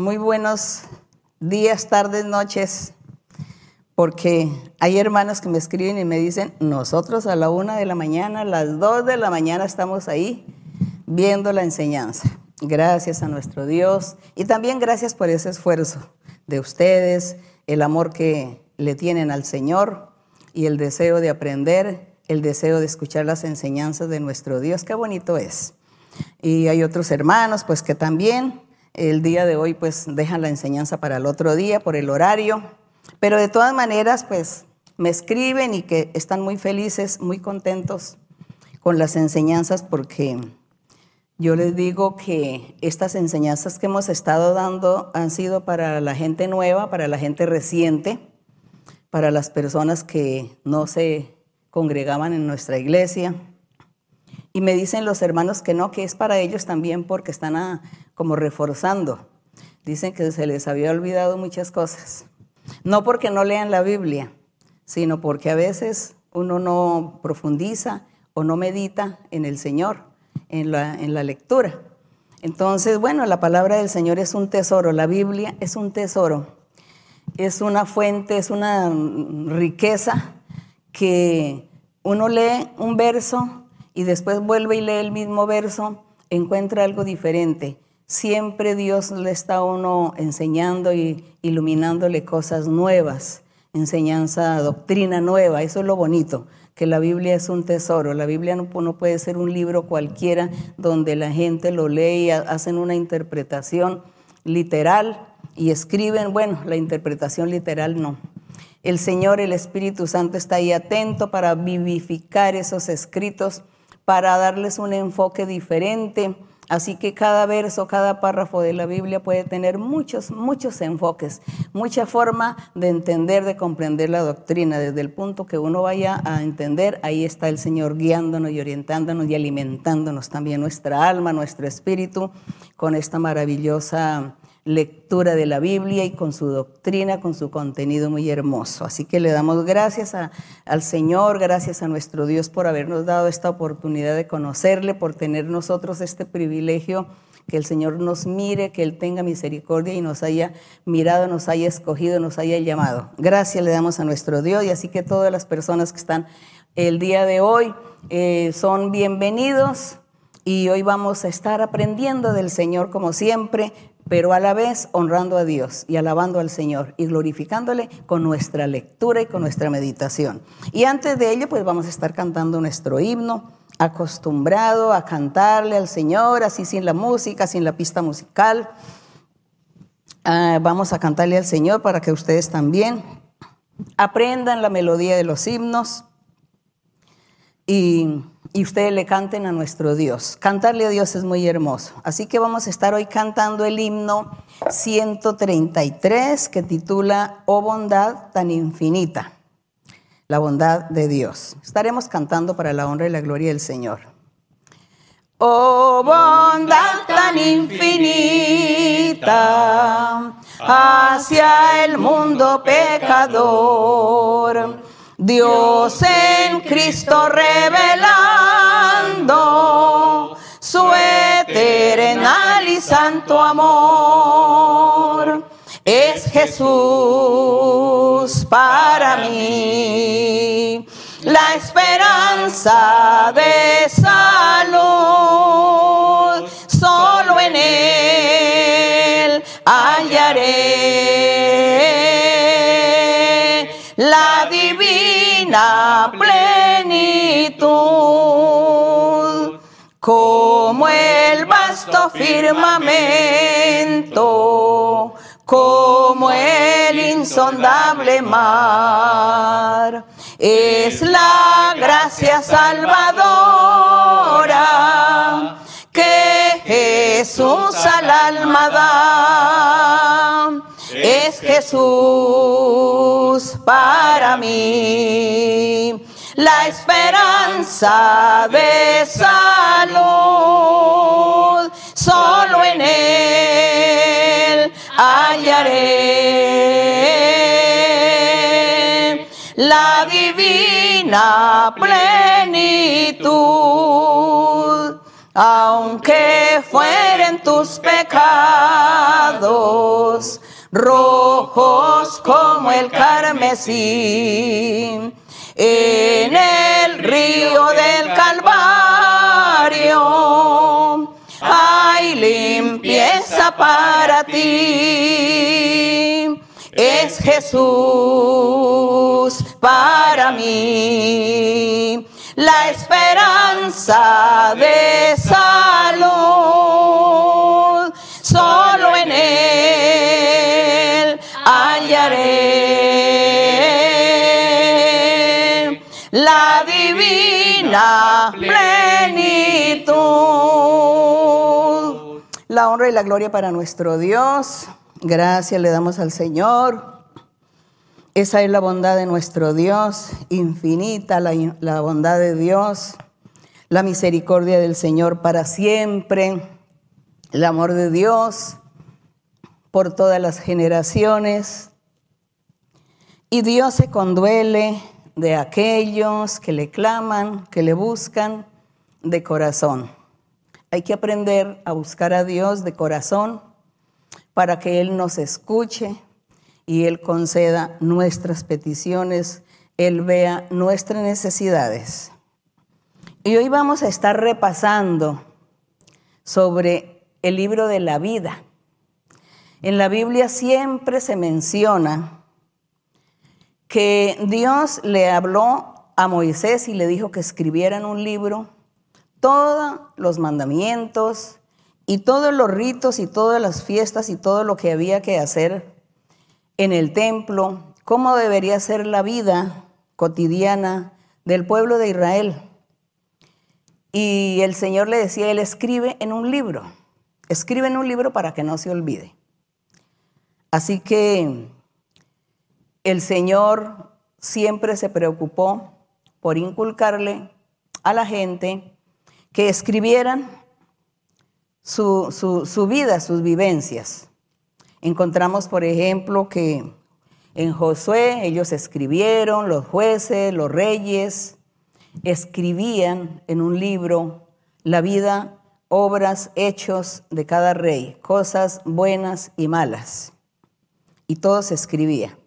Muy buenos días, tardes, noches, porque hay hermanos que me escriben y me dicen, nosotros a la una de la mañana, a las dos de la mañana estamos ahí viendo la enseñanza. Gracias a nuestro Dios y también gracias por ese esfuerzo de ustedes, el amor que le tienen al Señor y el deseo de aprender, el deseo de escuchar las enseñanzas de nuestro Dios. Qué bonito es. Y hay otros hermanos, pues que también el día de hoy, pues dejan la enseñanza para el otro día por el horario. Pero de todas maneras, pues me escriben y que están muy felices, muy contentos con las enseñanzas porque yo les digo que estas enseñanzas que hemos estado dando han sido para la gente nueva, para la gente reciente, para las personas que no se congregaban en nuestra iglesia y me dicen los hermanos que no, que es para ellos también porque están ah, como reforzando. Dicen que se les había olvidado muchas cosas. No porque no lean la Biblia, sino porque a veces uno no profundiza o no medita en el Señor, en la, en la lectura. Entonces, bueno, la palabra del Señor es un tesoro, la Biblia es un tesoro, es una fuente, es una riqueza que uno lee un verso y después vuelve y lee el mismo verso, encuentra algo diferente. Siempre Dios le está a uno enseñando y iluminándole cosas nuevas, enseñanza, doctrina nueva. Eso es lo bonito, que la Biblia es un tesoro. La Biblia no, no puede ser un libro cualquiera donde la gente lo lee y hacen una interpretación literal y escriben, bueno, la interpretación literal no. El Señor, el Espíritu Santo está ahí atento para vivificar esos escritos para darles un enfoque diferente. Así que cada verso, cada párrafo de la Biblia puede tener muchos, muchos enfoques, mucha forma de entender, de comprender la doctrina. Desde el punto que uno vaya a entender, ahí está el Señor guiándonos y orientándonos y alimentándonos también nuestra alma, nuestro espíritu con esta maravillosa lectura de la Biblia y con su doctrina, con su contenido muy hermoso. Así que le damos gracias al Señor, gracias a nuestro Dios por habernos dado esta oportunidad de conocerle, por tener nosotros este privilegio, que el Señor nos mire, que Él tenga misericordia y nos haya mirado, nos haya escogido, nos haya llamado. Gracias le damos a nuestro Dios y así que todas las personas que están el día de hoy eh, son bienvenidos. Y hoy vamos a estar aprendiendo del Señor como siempre, pero a la vez honrando a Dios y alabando al Señor y glorificándole con nuestra lectura y con nuestra meditación. Y antes de ello, pues vamos a estar cantando nuestro himno, acostumbrado a cantarle al Señor, así sin la música, sin la pista musical. Ah, vamos a cantarle al Señor para que ustedes también aprendan la melodía de los himnos y y ustedes le canten a nuestro Dios. Cantarle a Dios es muy hermoso. Así que vamos a estar hoy cantando el himno 133 que titula Oh bondad tan infinita, la bondad de Dios. Estaremos cantando para la honra y la gloria del Señor. Oh bondad tan infinita hacia el mundo pecador Dios en Cristo revelando su eternal y santo amor. Es Jesús para mí la esperanza de salud. Solo en Él hallaré plenitud, como el vasto firmamento, como el insondable mar. Es la gracia salvadora que Jesús al alma da es Jesús para mí, la esperanza de salud, solo en Él hallaré la divina plenitud. aunque fueren tus pecados rojos como el carmesí, en el río del Calvario hay limpieza para ti. Es Jesús para mí la esperanza de salud. Divina plenitud. La honra y la gloria para nuestro Dios. Gracias le damos al Señor esa es la bondad de nuestro Dios, infinita la, bondad de Dios, la misericordia del Señor para siempre, el amor de Dios por todas las generaciones. Y Dios se conduele de aquellos que le claman, que le buscan de corazón. Hay que aprender a buscar a Dios de corazón para que Él nos escuche, y Él conceda nuestras peticiones, Él vea nuestras necesidades. Y hoy vamos a estar repasando sobre el libro de la vida. En la Biblia siempre se menciona que Dios le habló a Moisés y le dijo que escribiera en un libro todos los mandamientos y todos los ritos y todas las fiestas y todo lo que había que hacer en el templo, cómo debería ser la vida cotidiana del pueblo de Israel. Y el Señor le decía, Él escribe en un libro, escribe en un libro para que no se olvide. Así que el Señor siempre se preocupó por inculcarle a la gente que escribieran su, su vida, sus vivencias. Encontramos, por ejemplo, que en Josué ellos escribieron, los jueces, los reyes, escribían en un libro la vida, obras, hechos de cada rey, cosas buenas y malas. Y todo se escribía.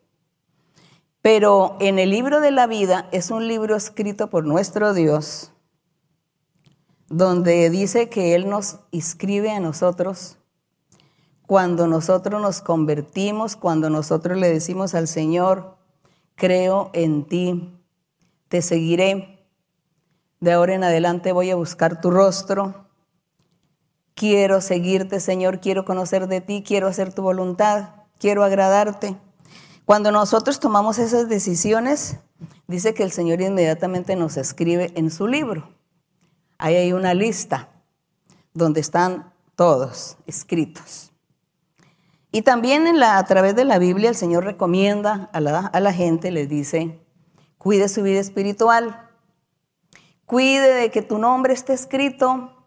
Pero en el libro de la vida es un libro escrito por nuestro Dios, donde dice que Él nos inscribe a nosotros cuando nosotros nos convertimos, cuando nosotros le decimos al Señor, creo en ti, te seguiré, de ahora en adelante voy a buscar tu rostro, quiero seguirte Señor, quiero conocer de ti, quiero hacer tu voluntad, quiero agradarte. Cuando nosotros tomamos esas decisiones, dice que el Señor inmediatamente nos escribe en su libro. Ahí hay una lista donde están todos escritos. Y también a través de la Biblia el Señor recomienda a la, a la gente, les dice, cuide su vida espiritual, cuide de que tu nombre esté escrito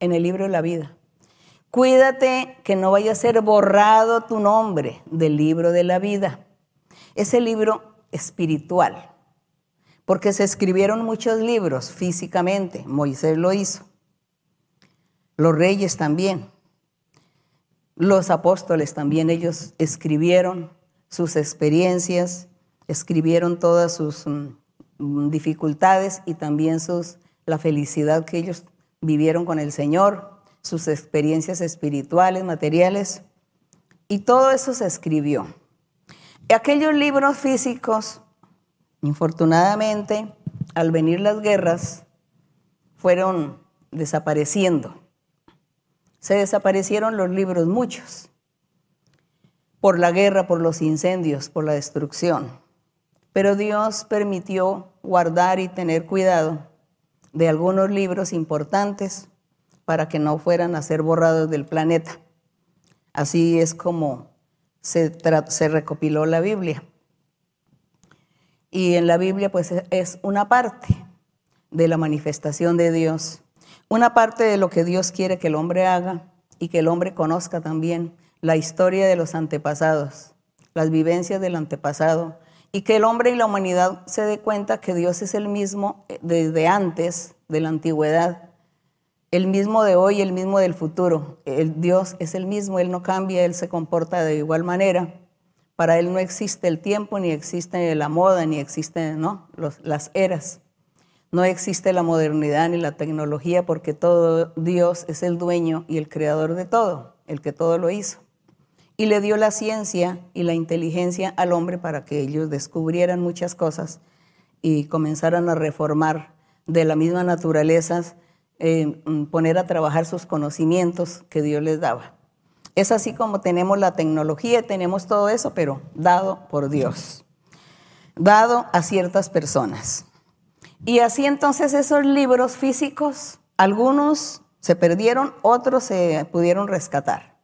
en el libro de la vida. Cuídate que no vaya a ser borrado tu nombre del libro de la vida. Ese libro espiritual, porque se escribieron muchos libros físicamente, Moisés lo hizo, los reyes también. Los apóstoles también, ellos escribieron sus experiencias, escribieron todas sus mm, dificultades y también sus, la felicidad que ellos vivieron con el Señor, sus experiencias espirituales, materiales, y todo eso se escribió. Aquellos libros físicos, infortunadamente, al venir las guerras, fueron desapareciendo se desaparecieron los libros, muchos, por la guerra, por los incendios, por la destrucción. Pero Dios permitió guardar y tener cuidado de algunos libros importantes para que no fueran a ser borrados del planeta. Así es como se, recopiló la Biblia. Y en la Biblia pues es una parte de la manifestación de Dios una parte de lo que Dios quiere que el hombre haga y que el hombre conozca también la historia de los antepasados, las vivencias del antepasado, y que el hombre y la humanidad se dé cuenta que Dios es el mismo eh, desde antes de la antigüedad, el mismo de hoy, el mismo del futuro. El Dios es el mismo, Él no cambia, Él se comporta de igual manera. Para Él no existe el tiempo, ni existe la moda, ni existen las eras. No existe la modernidad ni la tecnología porque todo Dios es el dueño y el creador de todo, el que todo lo hizo. Y le dio la ciencia y la inteligencia al hombre para que ellos descubrieran muchas cosas y comenzaran a reformar de la misma naturaleza, eh, mm, poner a trabajar sus conocimientos que Dios les daba. Es así como tenemos la tecnología, tenemos todo eso, pero dado por Dios, dado a ciertas personas. Y así entonces esos libros físicos, algunos se perdieron, otros se pudieron rescatar.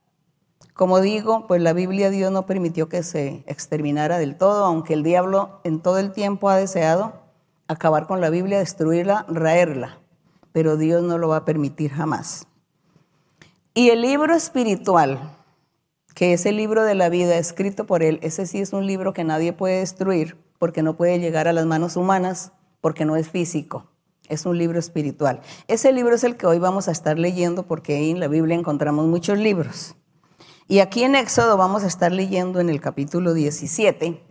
Como digo, pues la Biblia Dios no permitió que se exterminara del todo, aunque el diablo en todo el tiempo ha deseado acabar con la Biblia, destruirla, raerla, pero Dios no lo va a permitir jamás. Y el libro espiritual, que es el libro de la vida escrito por Él, ese sí es un libro que nadie puede destruir porque no puede llegar a las manos humanas porque no es físico, es un libro espiritual. Ese libro es el que hoy vamos a estar leyendo porque en la Biblia encontramos muchos libros. Y aquí en Éxodo vamos a estar leyendo en el capítulo 17,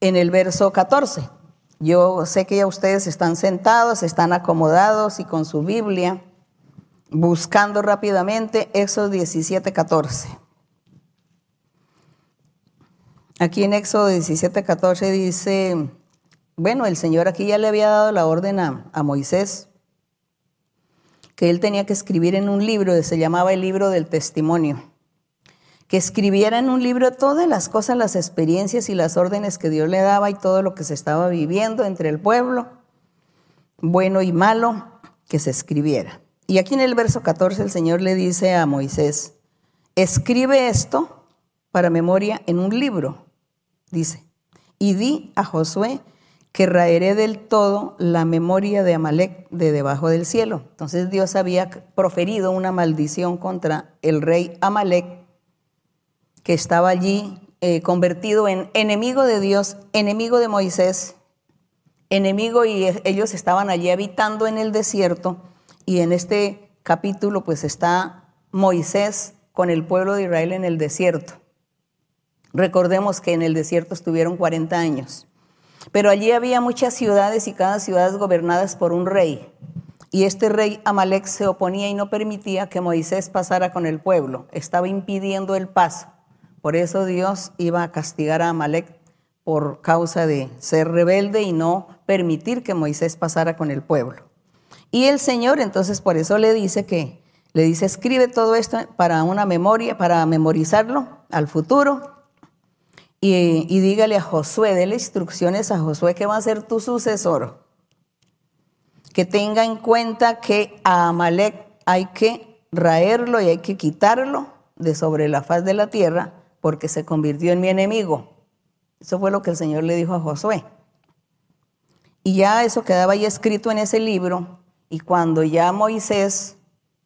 en el verso 14. Yo sé que ya ustedes están sentados, están acomodados y con su Biblia, buscando rápidamente Éxodo 17, 14. Aquí en Éxodo 17, 14 dice, bueno, el Señor aquí ya le había dado la orden a, a Moisés que él tenía que escribir en un libro que se llamaba el libro del testimonio, que escribiera en un libro todas las cosas, las experiencias y las órdenes que Dios le daba y todo lo que se estaba viviendo entre el pueblo, bueno y malo, que se escribiera. Y aquí en el verso 14 el Señor le dice a Moisés, escribe esto para memoria en un libro dice, y di a Josué que raeré del todo la memoria de Amalek de debajo del cielo. Entonces Dios había proferido una maldición contra el rey Amalek, que estaba allí eh, convertido en enemigo de Dios, enemigo de Moisés, enemigo y ellos estaban allí habitando en el desierto y en este capítulo pues está Moisés con el pueblo de Israel en el desierto. Recordemos que en el desierto estuvieron 40 años, pero allí había muchas ciudades y cada ciudad gobernadas por un rey. Y este rey Amalek se oponía y no permitía que Moisés pasara con el pueblo, estaba impidiendo el paso. Por eso Dios iba a castigar a Amalek por causa de ser rebelde y no permitir que Moisés pasara con el pueblo. Y el Señor entonces por eso le dice que le dice escribe todo esto para una memoria, para memorizarlo al futuro y, dígale a Josué, déle instrucciones a Josué que va a ser tu sucesor. Que tenga en cuenta que a Amalek hay que raerlo y hay que quitarlo de sobre la faz de la tierra porque se convirtió en mi enemigo. Eso fue lo que el Señor le dijo a Josué. Y ya eso quedaba ahí escrito en ese libro. Y cuando ya Moisés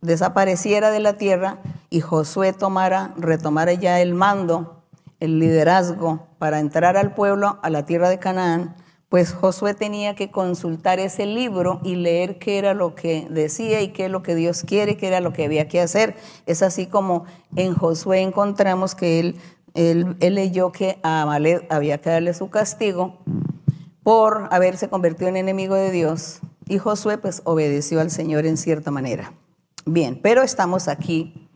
desapareciera de la tierra y Josué tomara, retomara ya el mando el liderazgo para entrar al pueblo, a la tierra de Canaán, pues Josué tenía que consultar ese libro y leer qué era lo que decía y qué es lo que Dios quiere, qué era lo que había que hacer. Es así como en Josué encontramos que él, él, leyó que a Amalek había que darle su castigo por haberse convertido en enemigo de Dios y Josué pues obedeció al Señor en cierta manera. Bien, pero estamos aquí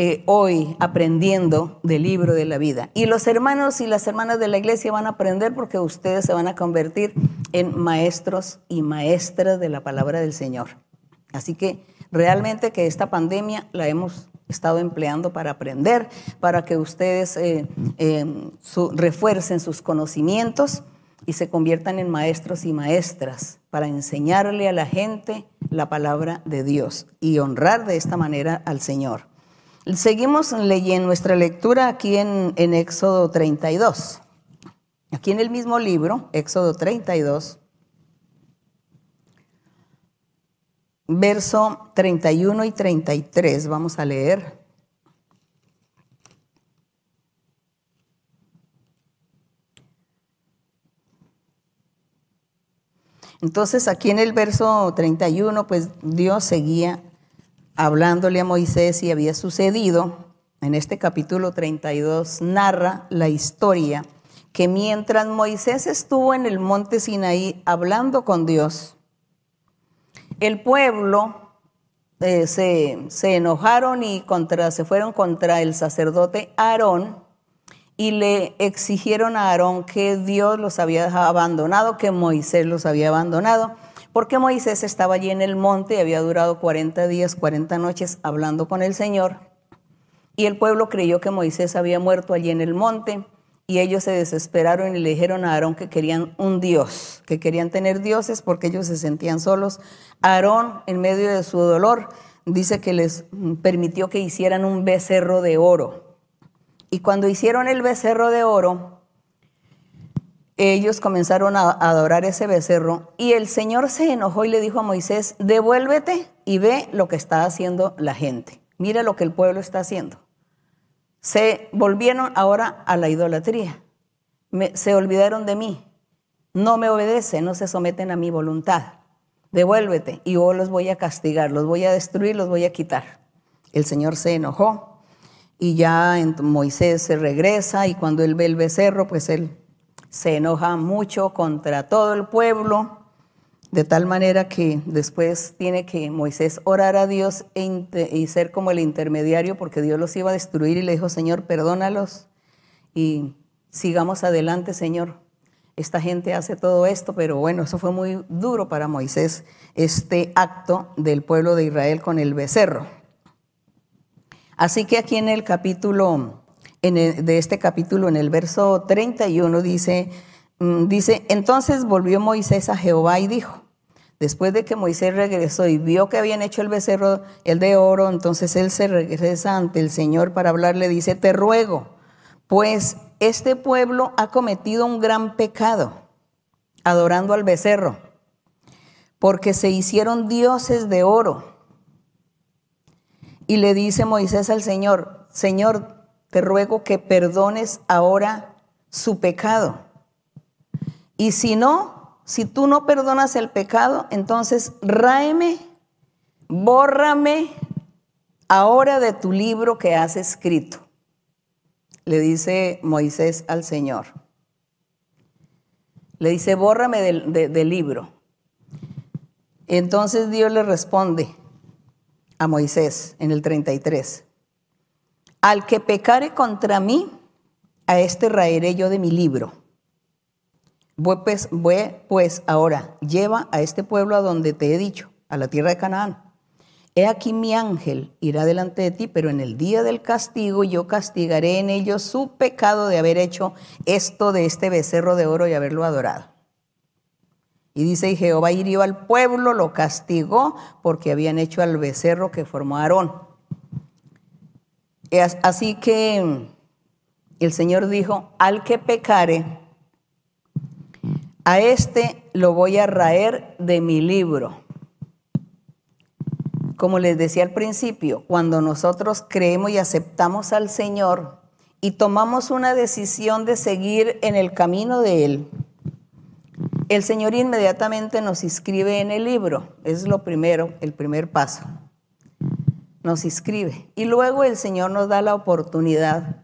eh, hoy aprendiendo del libro de la vida. Y los hermanos y las hermanas de la iglesia van a aprender porque ustedes se van a convertir en maestros y maestras de la palabra del Señor. Así que realmente que esta pandemia la hemos estado empleando para aprender, para que ustedes eh, eh, refuercen sus conocimientos y se conviertan en maestros y maestras para enseñarle a la gente la palabra de Dios y honrar de esta manera al Señor. Seguimos leyendo nuestra lectura aquí en, Éxodo 32. Aquí en el mismo libro, Éxodo 32, verso 31 y 33, vamos a leer. Entonces aquí en el verso 31, pues Dios seguía hablándole a Moisés y había sucedido. En este capítulo 32 narra la historia que mientras Moisés estuvo en el monte Sinaí hablando con Dios, el pueblo eh, se, se, enojaron y contra, se fueron contra el sacerdote Aarón y le exigieron a Aarón que Dios los había abandonado, que Moisés los había abandonado, porque Moisés estaba allí en el monte y había durado 40 días, 40 noches hablando con el Señor. Y el pueblo creyó que Moisés había muerto allí en el monte y ellos se desesperaron y le dijeron a Aarón que querían un Dios, que querían tener dioses porque ellos se sentían solos. Aarón, en medio de su dolor, dice que les permitió que hicieran un becerro de oro. Y cuando hicieron el becerro de oro, ellos comenzaron a adorar ese becerro y el Señor se enojó y le dijo a Moisés, devuélvete y ve lo que está haciendo la gente. Mira lo que el pueblo está haciendo se volvieron ahora a la idolatría. se olvidaron de mí. No me obedecen, no se someten a mi voluntad. Devuélvete y yo los voy a castigar, los voy a destruir, los voy a quitar. El Señor se enojó y ya Moisés se regresa y cuando él ve el becerro, pues él se enoja mucho contra todo el pueblo de tal manera que después tiene que Moisés orar a Dios e y ser como el intermediario porque Dios los iba a destruir y le dijo, Señor, perdónalos y sigamos adelante, Señor. Esta gente hace todo esto, pero bueno, eso fue muy duro para Moisés, este acto del pueblo de Israel con el becerro. Así que aquí en el capítulo, de este capítulo, en el verso 31, dice, Mm, dice, entonces volvió Moisés a Jehová y dijo, después de que Moisés regresó y vio que habían hecho el becerro, el de oro, entonces él se regresa ante el Señor para hablarle, dice, te ruego, pues este pueblo ha cometido un gran pecado, adorando al becerro, porque se hicieron dioses de oro. Y le dice Moisés al Señor, Señor, te ruego que perdones ahora su pecado y si no, si tú no perdonas el pecado, entonces ráeme, bórrame ahora de tu libro que has escrito. Le dice Moisés al Señor. Le dice, bórrame del, del libro. Entonces Dios le responde a Moisés en el 33. Al que pecare contra mí, a este raeré yo de mi libro pues, pues ahora, lleva a este pueblo a donde te he dicho, a la tierra de Canaán. He aquí mi ángel irá delante de ti, pero en el día del castigo yo castigaré en ellos su pecado de haber hecho esto de este becerro de oro y haberlo adorado. Y dice, y Jehová hirió al pueblo, lo castigó porque habían hecho al becerro que formó Aarón. Así que el Señor dijo, al que pecare, a este lo voy a raer de mi libro. Como les decía al principio, cuando nosotros creemos y aceptamos al Señor y tomamos una decisión de seguir en el camino de Él, el Señor inmediatamente nos inscribe en el libro. Es lo primero, el primer paso. Nos inscribe. Y luego el Señor nos da la oportunidad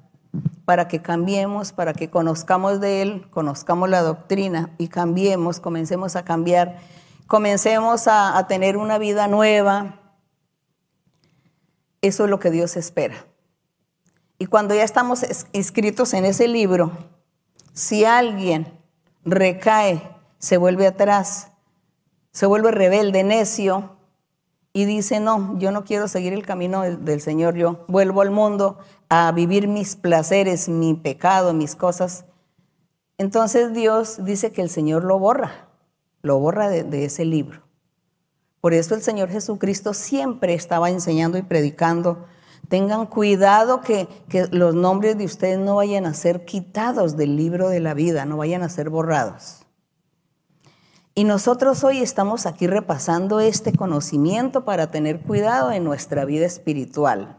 para que cambiemos, para que conozcamos de Él, conozcamos la doctrina y cambiemos, comencemos a cambiar, comencemos a, tener una vida nueva. Eso es lo que Dios espera. Y cuando ya estamos inscritos en ese libro, si alguien recae, se vuelve atrás, se vuelve rebelde, necio, y dice, no, yo no quiero seguir el camino del, Señor, yo vuelvo al mundo a vivir mis placeres, mi pecado, mis cosas. Entonces Dios dice que el Señor lo borra, lo borra de, de ese libro. Por eso el Señor Jesucristo siempre estaba enseñando y predicando. Tengan cuidado que, que los nombres de ustedes no vayan a ser quitados del libro de la vida, no vayan a ser borrados. Y nosotros hoy estamos aquí repasando este conocimiento para tener cuidado en nuestra vida espiritual.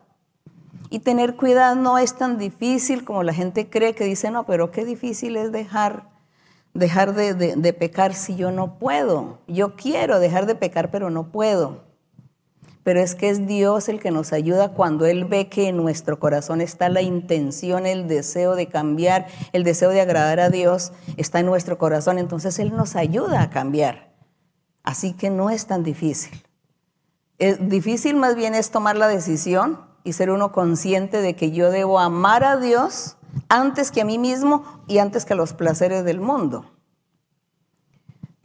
Y tener cuidado no es tan difícil como la gente cree que dice, no, pero qué difícil es dejar dejar de, pecar si yo no puedo? Yo quiero dejar de pecar, pero no puedo. Pero es que es Dios el que nos ayuda cuando Él ve que en nuestro corazón está la intención, el deseo de cambiar, el deseo de agradar a Dios, está en nuestro corazón. Entonces Él nos ayuda a cambiar. Así que no es tan difícil. Es difícil más bien es tomar la decisión y ser uno consciente de que yo debo amar a Dios antes que a mí mismo y antes que a los placeres del mundo.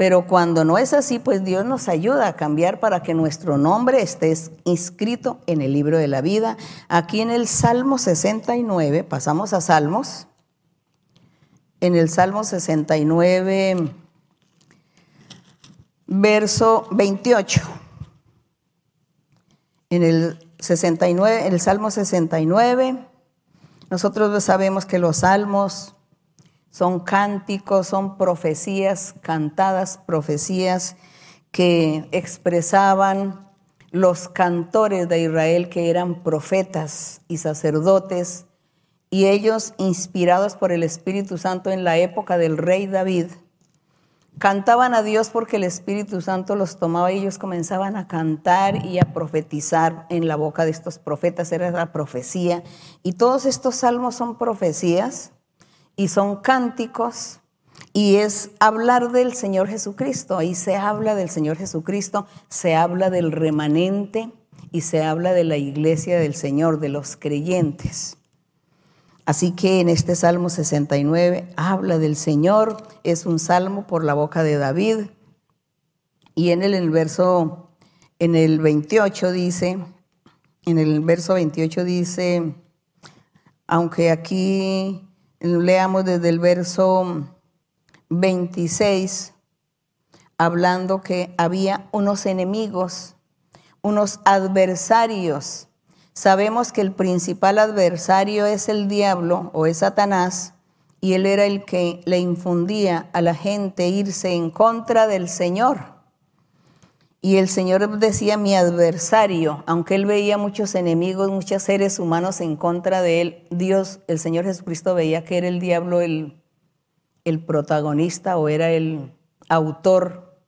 Pero cuando no es así, pues Dios nos ayuda a cambiar para que nuestro nombre esté inscrito en el libro de la vida. Aquí en el Salmo 69, pasamos a Salmos. En el Salmo 69, verso 28. En el 69, en el Salmo 69, nosotros sabemos que los salmos son cánticos, son profecías cantadas, profecías que expresaban los cantores de Israel que eran profetas y sacerdotes, y ellos, inspirados por el Espíritu Santo en la época del rey David, cantaban a Dios porque el Espíritu Santo los tomaba y ellos comenzaban a cantar y a profetizar en la boca de estos profetas, era la profecía. Y todos estos salmos son profecías y son cánticos y es hablar del Señor Jesucristo. Ahí se habla del Señor Jesucristo, se habla del remanente y se habla de la iglesia del Señor, de los creyentes. Así que en este Salmo 69 habla del Señor, es un salmo por la boca de David. Y en el, verso, en el 28 dice, en el verso 28 dice, aunque aquí leamos desde el verso 26, hablando que había unos enemigos, unos adversarios Sabemos que el principal adversario es el diablo o es Satanás y él era el que le infundía a la gente irse en contra del Señor. Y el Señor decía mi adversario, aunque él veía muchos enemigos, muchos seres humanos en contra de él, Dios, el Señor Jesucristo veía que era el diablo el, el protagonista o era el autor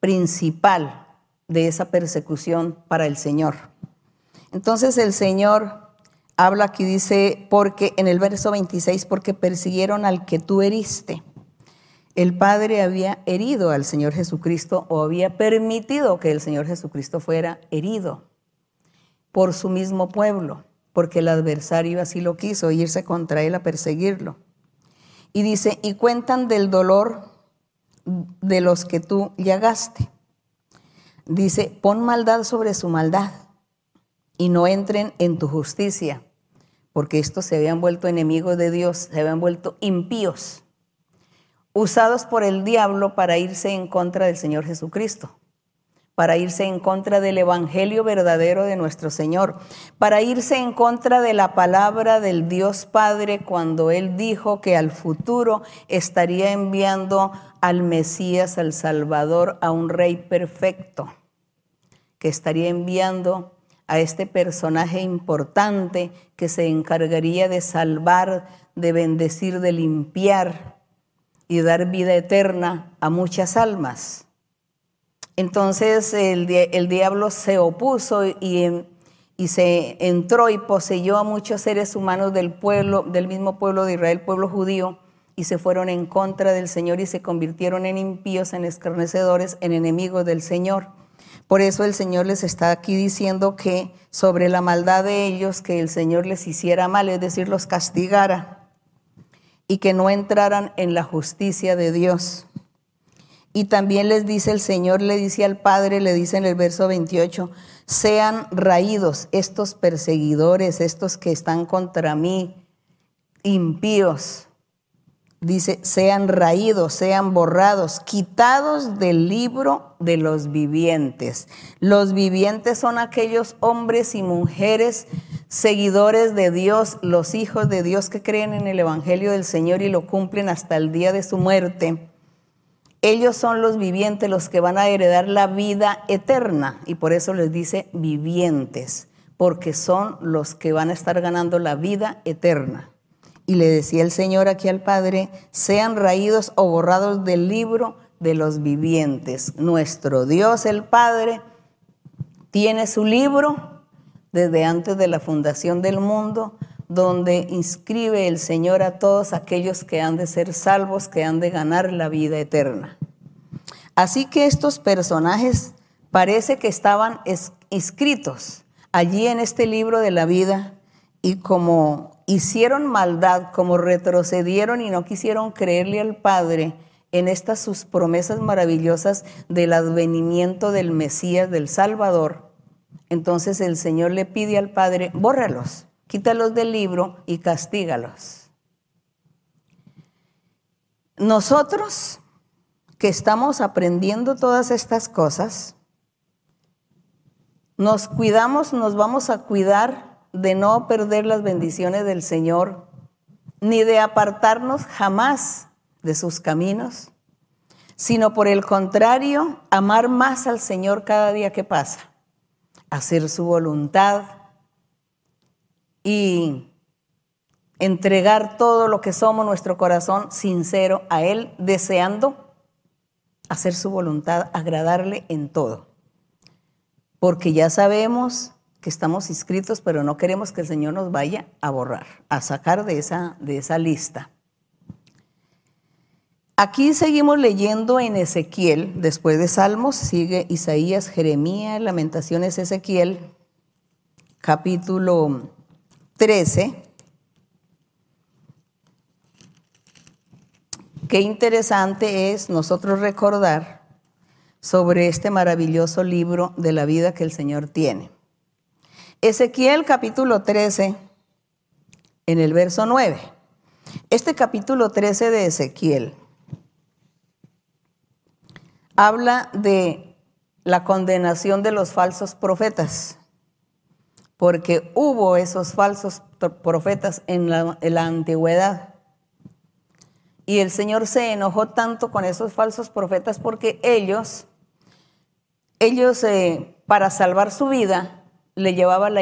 principal de esa persecución para el Señor. Entonces el Señor habla aquí, dice, porque en el verso 26, porque persiguieron al que tú heriste. El Padre había herido al Señor Jesucristo o había permitido que el Señor Jesucristo fuera herido por su mismo pueblo, porque el adversario así lo quiso, irse contra él a perseguirlo. Y dice, y cuentan del dolor de los que tú llagaste. Dice, pon maldad sobre su maldad y no entren en tu justicia, porque estos se habían vuelto enemigos de Dios, se habían vuelto impíos, usados por el diablo para irse en contra del Señor Jesucristo, para irse en contra del Evangelio verdadero de nuestro Señor, para irse en contra de la palabra del Dios Padre cuando Él dijo que al futuro estaría enviando al Mesías, al Salvador, a un rey perfecto, que estaría enviando a este personaje importante que se encargaría de salvar, de bendecir, de limpiar y dar vida eterna a muchas almas. Entonces el, diablo se opuso y, y, se entró y poseyó a muchos seres humanos del pueblo, del mismo pueblo de Israel, pueblo judío, y se fueron en contra del Señor y se convirtieron en impíos, en escarnecedores, en enemigos del Señor. Por eso el Señor les está aquí diciendo que sobre la maldad de ellos, que el Señor les hiciera mal, es decir, los castigara y que no entraran en la justicia de Dios. Y también les dice el Señor, le dice al Padre, le dice en el verso 28, sean raídos estos perseguidores, estos que están contra mí, impíos, dice, sean raídos, sean borrados, quitados del libro de los vivientes. Los vivientes son aquellos hombres y mujeres seguidores de Dios, los hijos de Dios que creen en el Evangelio del Señor y lo cumplen hasta el día de su muerte. Ellos son los vivientes, los que van a heredar la vida eterna y por eso les dice vivientes, porque son los que van a estar ganando la vida eterna. Y le decía el Señor aquí al Padre, sean raídos o borrados del libro de los vivientes. Nuestro Dios el Padre tiene su libro desde antes de la fundación del mundo, donde inscribe el Señor a todos aquellos que han de ser salvos, que han de ganar la vida eterna. Así que estos personajes parece que estaban inscritos allí en este libro de la vida y como hicieron maldad, como retrocedieron y no quisieron creerle al Padre en estas sus promesas maravillosas del advenimiento del Mesías, del Salvador, entonces el Señor le pide al Padre, bórralos, quítalos del libro y castígalos. Nosotros que estamos aprendiendo todas estas cosas, nos cuidamos, nos vamos a cuidar de no perder las bendiciones del Señor, ni de apartarnos jamás de sus caminos, sino por el contrario, amar más al Señor cada día que pasa, hacer su voluntad y entregar todo lo que somos, nuestro corazón sincero a Él, deseando hacer su voluntad, agradarle en todo. Porque ya sabemos que estamos inscritos, pero no queremos que el Señor nos vaya a borrar, a sacar de esa, de esa lista. Aquí seguimos leyendo en Ezequiel, después de Salmos, sigue Isaías, Jeremías, Lamentaciones, Ezequiel, capítulo 13. Qué interesante es nosotros recordar sobre este maravilloso libro de la vida que el Señor tiene. Ezequiel capítulo 13, en el verso 9. Este capítulo 13 de Ezequiel habla de la condenación de los falsos profetas, porque hubo esos falsos profetas en la, antigüedad. Y el Señor se enojó tanto con esos falsos profetas porque ellos, ellos eh, para salvar su vida, le, llevaban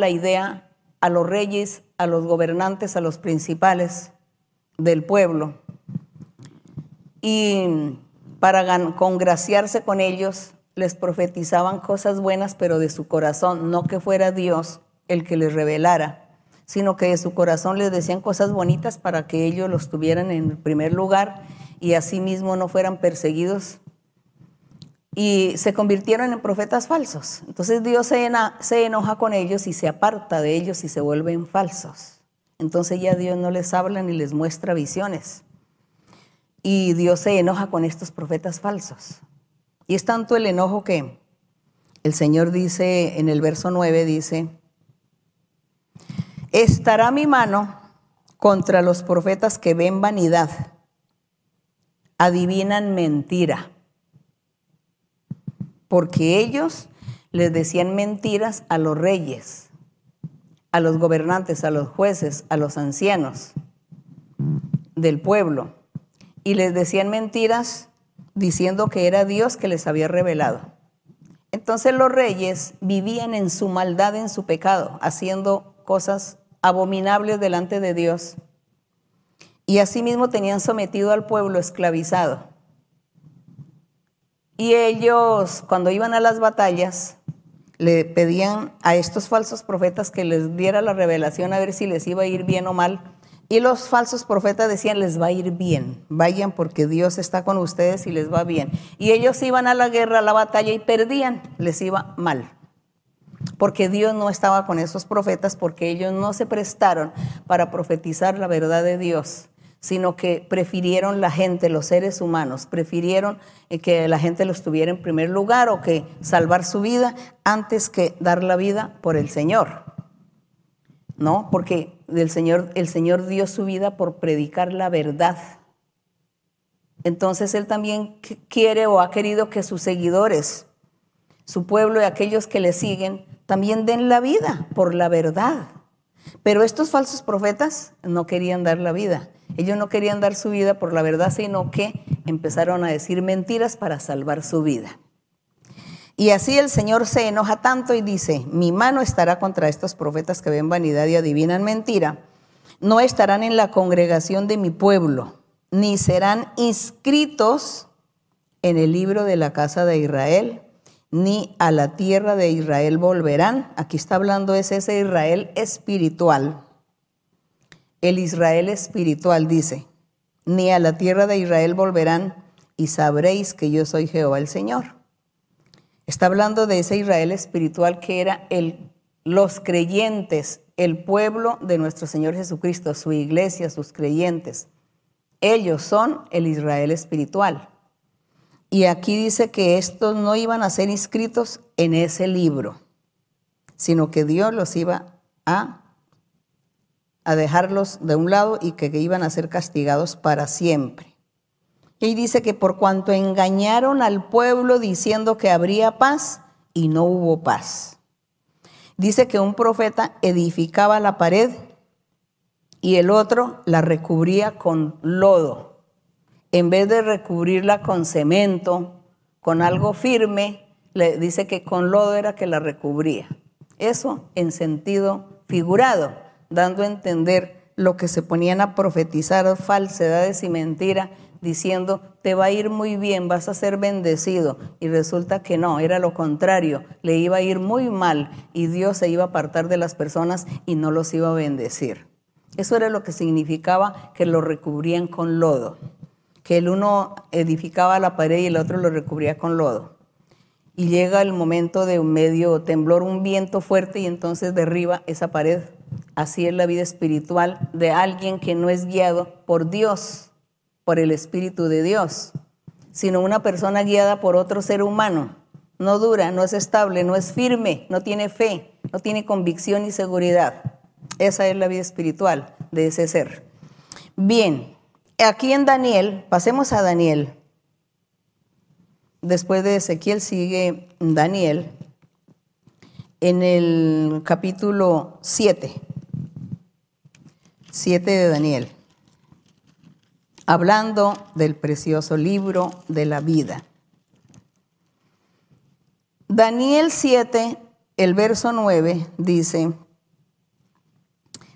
la idea a los reyes, a los gobernantes, a los principales del pueblo. Y para congraciarse con ellos, les profetizaban cosas buenas, pero de su corazón, no que fuera Dios el que les revelara, sino que de su corazón les decían cosas bonitas para que ellos los tuvieran en primer lugar y asimismo no fueran perseguidos y se convirtieron en profetas falsos. Entonces Dios se, se enoja con ellos y se aparta de ellos y se vuelven falsos. Entonces ya Dios no les habla ni les muestra visiones. Y Dios se enoja con estos profetas falsos. Y es tanto el enojo que el Señor dice en el verso 9, dice, estará mi mano contra los profetas que ven vanidad, adivinan mentira porque ellos les decían mentiras a los reyes, a los gobernantes, a los jueces, a los ancianos del pueblo, y les decían mentiras diciendo que era Dios que les había revelado. Entonces los reyes vivían en su maldad, en su pecado, haciendo cosas abominables delante de Dios. Y asimismo tenían sometido al pueblo esclavizado. Y ellos, cuando iban a las batallas, le pedían a estos falsos profetas que les diera la revelación a ver si les iba a ir bien o mal. Y los falsos profetas decían, les va a ir bien, vayan porque Dios está con ustedes y les va bien. Y ellos iban a la guerra, a la batalla y perdían, les iba mal. Porque Dios no estaba con esos profetas, porque ellos no se prestaron para profetizar la verdad de Dios sino que prefirieron la gente, los seres humanos, prefirieron eh, que la gente los tuviera en primer lugar o que salvar su vida antes que dar la vida por el Señor. ¿No? Porque el Señor, el Señor dio su vida por predicar la verdad. Entonces Él también quiere o ha querido que sus seguidores, su pueblo y aquellos que le siguen, también den la vida por la verdad. Pero estos falsos profetas no querían dar la vida. Ellos no querían dar su vida por la verdad, sino que empezaron a decir mentiras para salvar su vida. Y así el Señor se enoja tanto y dice, mi mano estará contra estos profetas que ven vanidad y adivinan mentira. no estarán en la congregación de mi pueblo, ni serán inscritos en el libro de la casa de Israel, ni a la tierra de Israel volverán. Aquí está hablando es ese Israel espiritual. El Israel espiritual dice, ni a la tierra de Israel volverán y sabréis que yo soy Jehová el Señor. Está hablando de ese Israel espiritual que era el, los creyentes, el pueblo de nuestro Señor Jesucristo, su iglesia, sus creyentes. Ellos son el Israel espiritual. Y aquí dice que estos no iban a ser inscritos en ese libro, sino que Dios los iba a, a dejarlos de un lado y que iban a ser castigados para siempre. Y dice que por cuanto engañaron al pueblo diciendo que habría paz y no hubo paz. Dice que un profeta edificaba la pared y el otro la recubría con lodo. En vez de recubrirla con cemento, con algo firme, le dice que con lodo era que la recubría. Eso en sentido figurado, dando a entender lo que se ponían a profetizar falsedades y mentiras diciendo, te va a ir muy bien, vas a ser bendecido. Y resulta que no, era lo contrario, le iba a ir muy mal y Dios se iba a apartar de las personas y no los iba a bendecir. Eso era lo que significaba que lo recubrían con lodo, que el uno edificaba la pared y el otro lo recubría con lodo. Y llega el momento de un medio temblor, un viento fuerte y entonces derriba esa pared. Así es la vida espiritual de alguien que no es guiado por Dios por el Espíritu de Dios, sino una persona guiada por otro ser humano. No dura, no es estable, no es firme, no tiene fe, no tiene convicción y seguridad. Esa es la vida espiritual de ese ser. Bien, aquí en Daniel, pasemos a Daniel. Después de Ezequiel sigue Daniel en el capítulo 7. 7 de Daniel hablando del precioso libro de la vida. Daniel 7, el verso 9 dice,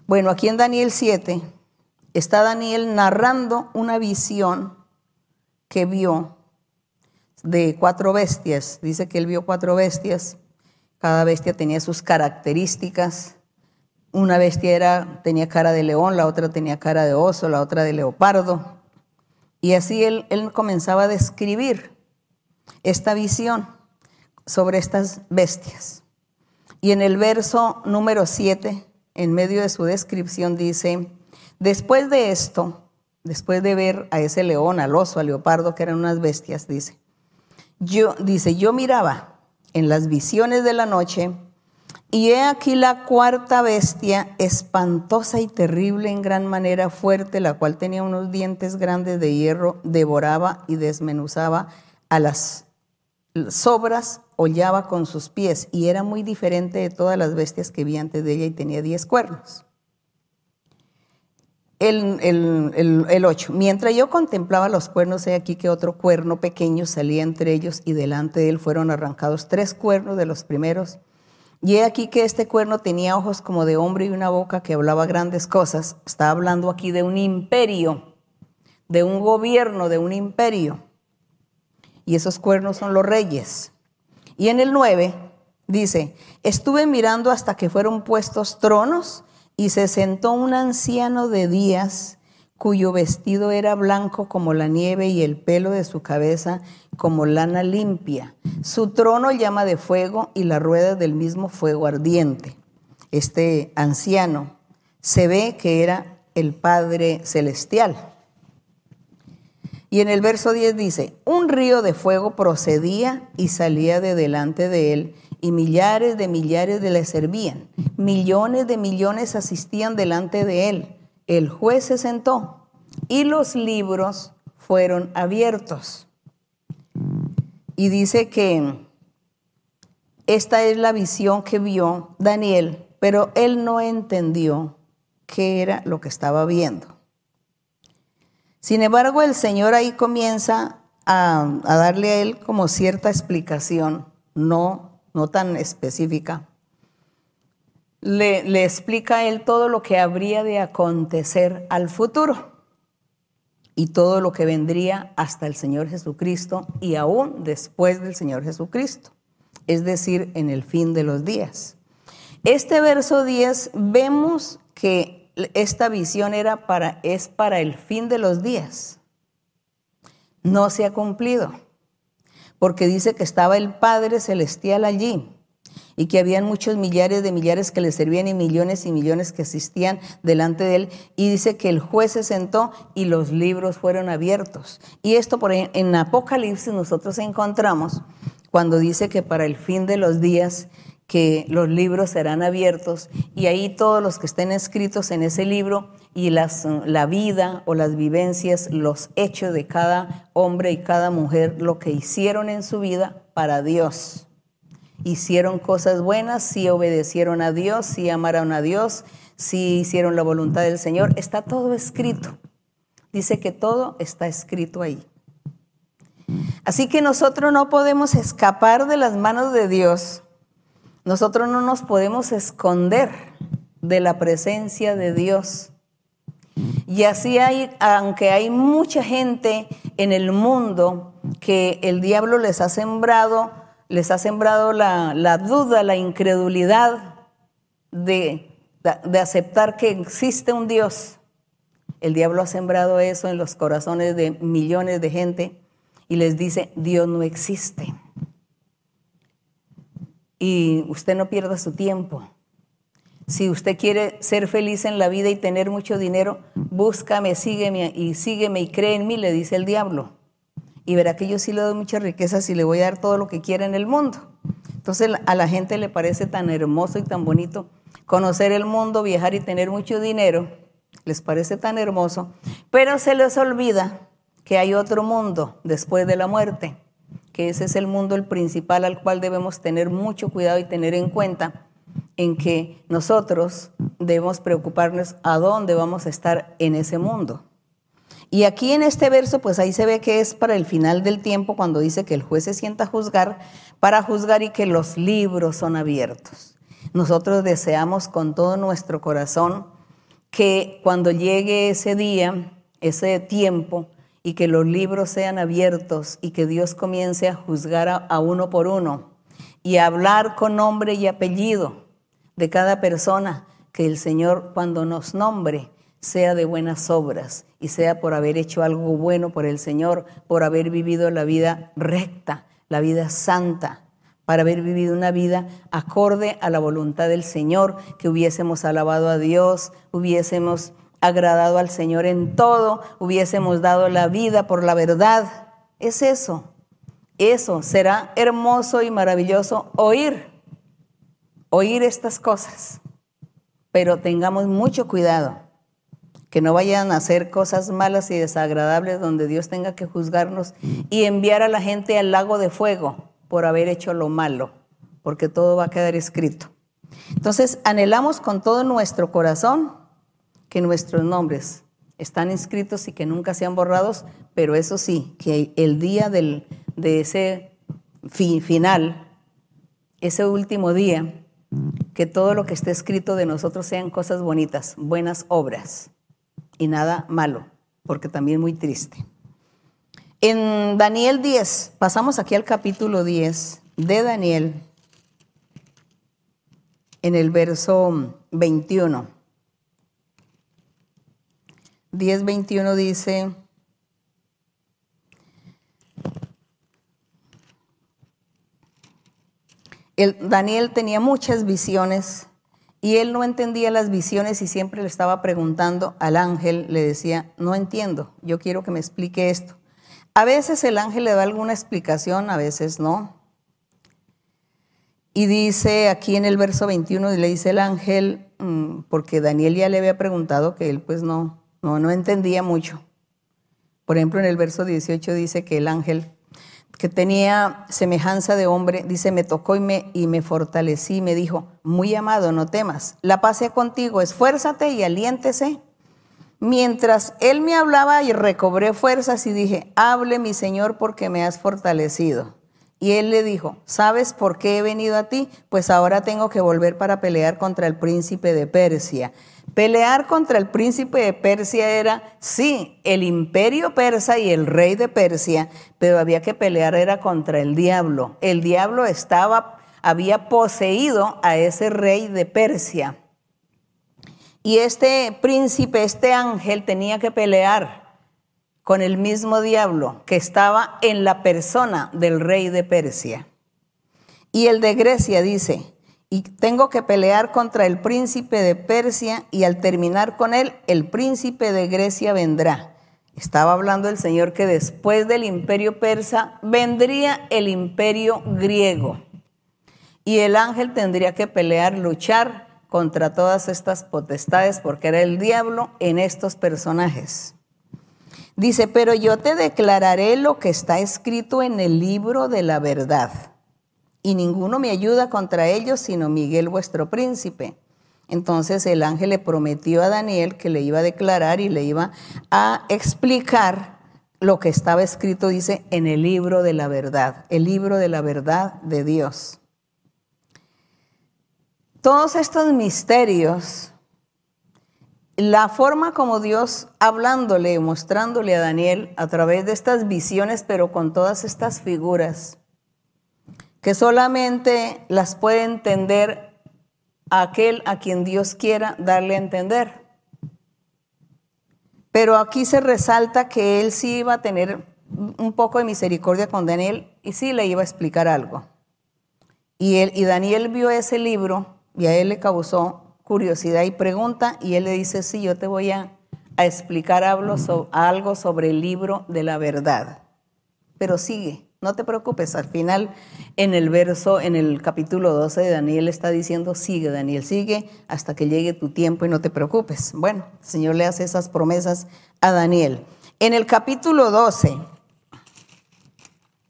bueno, aquí en Daniel 7 está Daniel narrando una visión que vio de cuatro bestias. Dice que él vio cuatro bestias. Cada bestia tenía sus características. Una bestia era, tenía cara de león, la otra tenía cara de oso, la otra de leopardo. Y así él, comenzaba a describir esta visión sobre estas bestias. Y en el verso número 7, en medio de su descripción, dice, después de esto, después de ver a ese león, al oso, al leopardo, que eran unas bestias, dice, yo, dice, yo miraba en las visiones de la noche y he aquí la cuarta bestia, espantosa y terrible en gran manera fuerte, la cual tenía unos dientes grandes de hierro, devoraba y desmenuzaba a las sobras, hollaba con sus pies y era muy diferente de todas las bestias que vi antes de ella y tenía diez cuernos. El, el, el, ocho. Mientras yo contemplaba los cuernos, he aquí que otro cuerno pequeño salía entre ellos y delante de él fueron arrancados tres cuernos de los primeros y he aquí que este cuerno tenía ojos como de hombre y una boca que hablaba grandes cosas. Está hablando aquí de un imperio, de un gobierno, de un imperio. Y esos cuernos son los reyes. Y en el 9 dice, estuve mirando hasta que fueron puestos tronos y se sentó un anciano de días cuyo vestido era blanco como la nieve y el pelo de su cabeza como lana limpia. Su trono llama de fuego y la rueda del mismo fuego ardiente. Este anciano se ve que era el Padre Celestial. Y en el verso 10 dice, un río de fuego procedía y salía de delante de él, y millares de millares le servían. Millones de millones asistían delante de él el juez se sentó y los libros fueron abiertos. Y dice que esta es la visión que vio Daniel, pero él no entendió qué era lo que estaba viendo. Sin embargo, el Señor ahí comienza a, darle a él como cierta explicación, no, no tan específica. le, explica a él todo lo que habría de acontecer al futuro y todo lo que vendría hasta el Señor Jesucristo y aún después del Señor Jesucristo, es decir, en el fin de los días. Este verso 10 vemos que esta visión era para, es para el fin de los días. No se ha cumplido, porque dice que estaba el Padre Celestial allí y que habían muchos millares de millares que le servían y millones y millones que asistían delante de él. Y dice que el juez se sentó y los libros fueron abiertos. Y esto por en Apocalipsis nosotros encontramos cuando dice que para el fin de los días que los libros serán abiertos y ahí todos los que estén escritos en ese libro y las, la vida o las vivencias, los hechos de cada hombre y cada mujer, lo que hicieron en su vida para Dios hicieron cosas buenas, si obedecieron a Dios, si amaron a Dios, si hicieron la voluntad del Señor. Está todo escrito. Dice que todo está escrito ahí. Así que nosotros no podemos escapar de las manos de Dios. Nosotros no nos podemos esconder de la presencia de Dios. Y así hay, aunque hay mucha gente en el mundo que el diablo les ha sembrado les ha sembrado la, duda, la incredulidad de, de aceptar que existe un Dios. El diablo ha sembrado eso en los corazones de millones de gente y les dice, Dios no existe. Y usted no pierda su tiempo. Si usted quiere ser feliz en la vida y tener mucho dinero, búscame, sígueme y sígueme y cree en mí, le dice el diablo y verá que yo sí le doy muchas riquezas y le voy a dar todo lo que quiera en el mundo. Entonces a la gente le parece tan hermoso y tan bonito conocer el mundo, viajar y tener mucho dinero, les parece tan hermoso, pero se les olvida que hay otro mundo después de la muerte, que ese es el mundo el principal al cual debemos tener mucho cuidado y tener en cuenta en que nosotros debemos preocuparnos a dónde vamos a estar en ese mundo. Y aquí en este verso, pues ahí se ve que es para el final del tiempo cuando dice que el juez se sienta a juzgar, para juzgar y que los libros son abiertos. Nosotros deseamos con todo nuestro corazón que cuando llegue ese día, ese tiempo, y que los libros sean abiertos y que Dios comience a juzgar a, a uno por uno y a hablar con nombre y apellido de cada persona, que el Señor cuando nos nombre sea de buenas obras y sea por haber hecho algo bueno por el Señor, por haber vivido la vida recta, la vida santa, para haber vivido una vida acorde a la voluntad del Señor, que hubiésemos alabado a Dios, hubiésemos agradado al Señor en todo, hubiésemos dado la vida por la verdad. Es eso. Eso será hermoso y maravilloso oír, oír estas cosas. Pero tengamos mucho cuidado que no vayan a hacer cosas malas y desagradables donde Dios tenga que juzgarnos y enviar a la gente al lago de fuego por haber hecho lo malo, porque todo va a quedar escrito. Entonces, anhelamos con todo nuestro corazón que nuestros nombres están inscritos y que nunca sean borrados, pero eso sí, que el día del, de ese final, ese último día, que todo lo que esté escrito de nosotros sean cosas bonitas, buenas obras y nada malo, porque también muy triste. En Daniel 10, pasamos aquí al capítulo 10 de Daniel, en el verso 21. 10, 21 dice, el, Daniel tenía muchas visiones y él no entendía las visiones y siempre le estaba preguntando al ángel, le decía, no entiendo, yo quiero que me explique esto. A veces el ángel le da alguna explicación, a veces no. Y dice aquí en el verso 21, le dice el ángel, mm, porque Daniel ya le había preguntado que él pues no, no, no entendía mucho. Por ejemplo, en el verso 18 dice que el ángel que tenía semejanza de hombre, dice, me tocó y me, y me fortalecí, me dijo, muy amado, no temas, la paz sea contigo, esfuérzate y aliéntese. Mientras él me hablaba y recobré fuerzas y dije, hable mi Señor porque me has fortalecido. Y él le dijo, ¿sabes por qué he venido a ti? Pues ahora tengo que volver para pelear contra el príncipe de Persia. Pelear contra el príncipe de Persia era, sí, el imperio persa y el rey de Persia, pero había que pelear era contra el diablo. El diablo estaba, había poseído a ese rey de Persia. Y este príncipe, este ángel tenía que pelear con el mismo diablo que estaba en la persona del rey de Persia. Y el de Grecia dice, y tengo que pelear contra el príncipe de Persia y al terminar con él, el príncipe de Grecia vendrá. Estaba hablando el Señor que después del imperio persa vendría el imperio griego. Y el ángel tendría que pelear, luchar contra todas estas potestades porque era el diablo en estos personajes. Dice, pero yo te declararé lo que está escrito en el libro de la verdad. Y ninguno me ayuda contra ellos sino Miguel vuestro príncipe. Entonces el ángel le prometió a Daniel que le iba a declarar y le iba a explicar lo que estaba escrito, dice, en el libro de la verdad, el libro de la verdad de Dios. Todos estos misterios la forma como Dios hablándole, mostrándole a Daniel a través de estas visiones, pero con todas estas figuras, que solamente las puede entender aquel a quien Dios quiera darle a entender. Pero aquí se resalta que él sí iba a tener un poco de misericordia con Daniel y sí le iba a explicar algo. Y, él, y Daniel vio ese libro y a él le causó curiosidad y pregunta y él le dice, sí, yo te voy a, explicar algo, algo sobre el libro de la verdad. Pero sigue, no te preocupes, al final en el verso, en el capítulo 12 de Daniel está diciendo, sigue Daniel, sigue hasta que llegue tu tiempo y no te preocupes. Bueno, el Señor le hace esas promesas a Daniel. En el capítulo 12,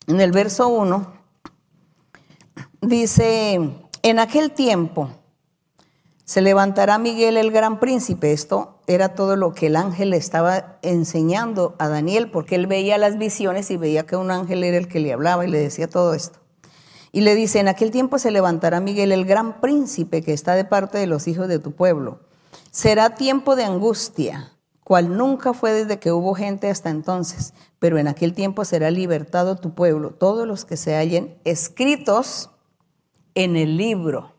en el verso 1, dice, en aquel tiempo, se levantará Miguel el gran príncipe. Esto era todo lo que el ángel le estaba enseñando a Daniel, porque él veía las visiones y veía que un ángel era el que le hablaba y le decía todo esto. Y le dice, en aquel tiempo se levantará Miguel el gran príncipe que está de parte de los hijos de tu pueblo. Será tiempo de angustia, cual nunca fue desde que hubo gente hasta entonces, pero en aquel tiempo será libertado tu pueblo, todos los que se hallen escritos en el libro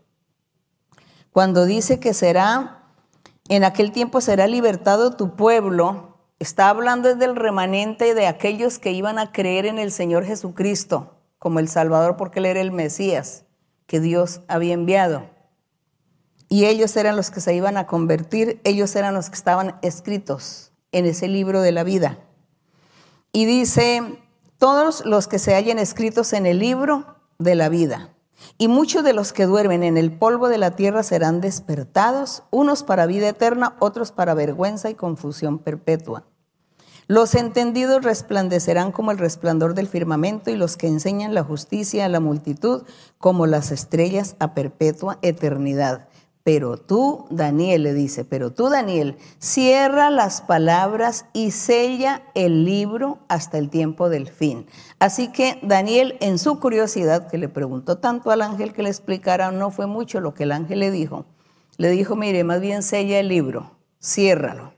cuando dice que será, en aquel tiempo será libertado tu pueblo, está hablando del remanente de aquellos que iban a creer en el Señor Jesucristo como el Salvador porque Él era el Mesías que Dios había enviado. Y ellos eran los que se iban a convertir, ellos eran los que estaban escritos en ese libro de la vida. Y dice, todos los que se hallen escritos en el libro de la vida. Y muchos de los que duermen en el polvo de la tierra serán despertados, unos para vida eterna, otros para vergüenza y confusión perpetua. Los entendidos resplandecerán como el resplandor del firmamento y los que enseñan la justicia a la multitud como las estrellas a perpetua eternidad. Pero tú, Daniel le dice, pero tú, Daniel, cierra las palabras y sella el libro hasta el tiempo del fin. Así que Daniel, en su curiosidad, que le preguntó tanto al ángel que le explicara, no fue mucho lo que el ángel le dijo. Le dijo, mire, más bien sella el libro, ciérralo.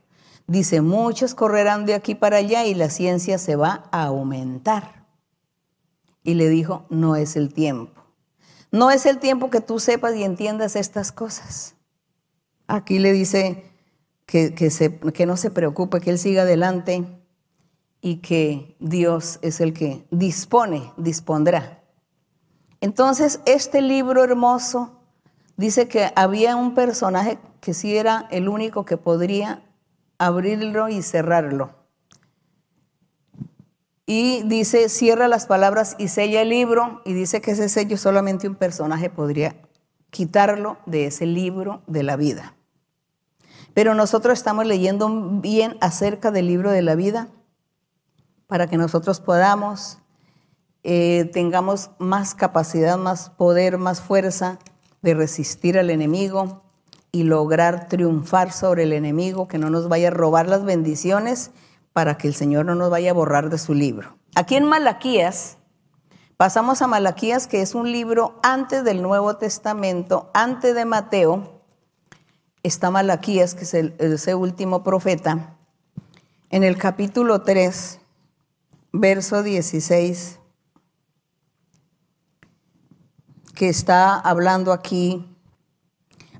Dice, muchos correrán de aquí para allá y la ciencia se va a aumentar. Y le dijo, no es el tiempo. No es el tiempo que tú sepas y entiendas estas cosas. Aquí le dice que, que, no se preocupe, que Él siga adelante y que Dios es el que dispone, dispondrá. Entonces, este libro hermoso dice que había un personaje que sí era el único que podría abrirlo y cerrarlo. Y dice, cierra las palabras y sella el libro, y dice que ese sello solamente un personaje podría quitarlo de ese libro de la vida. Pero nosotros estamos leyendo bien acerca del libro de la vida para que nosotros podamos, eh, tengamos más capacidad, más poder, más fuerza de resistir al enemigo y lograr triunfar sobre el enemigo, que no nos vaya a robar las bendiciones para que el Señor no nos vaya a borrar de su libro. Aquí en Malaquías Pasamos a Malaquías, que es un libro antes del Nuevo Testamento, antes de Mateo. Está Malaquías, que es el, ese último profeta. En el capítulo 3, verso 16, que está hablando aquí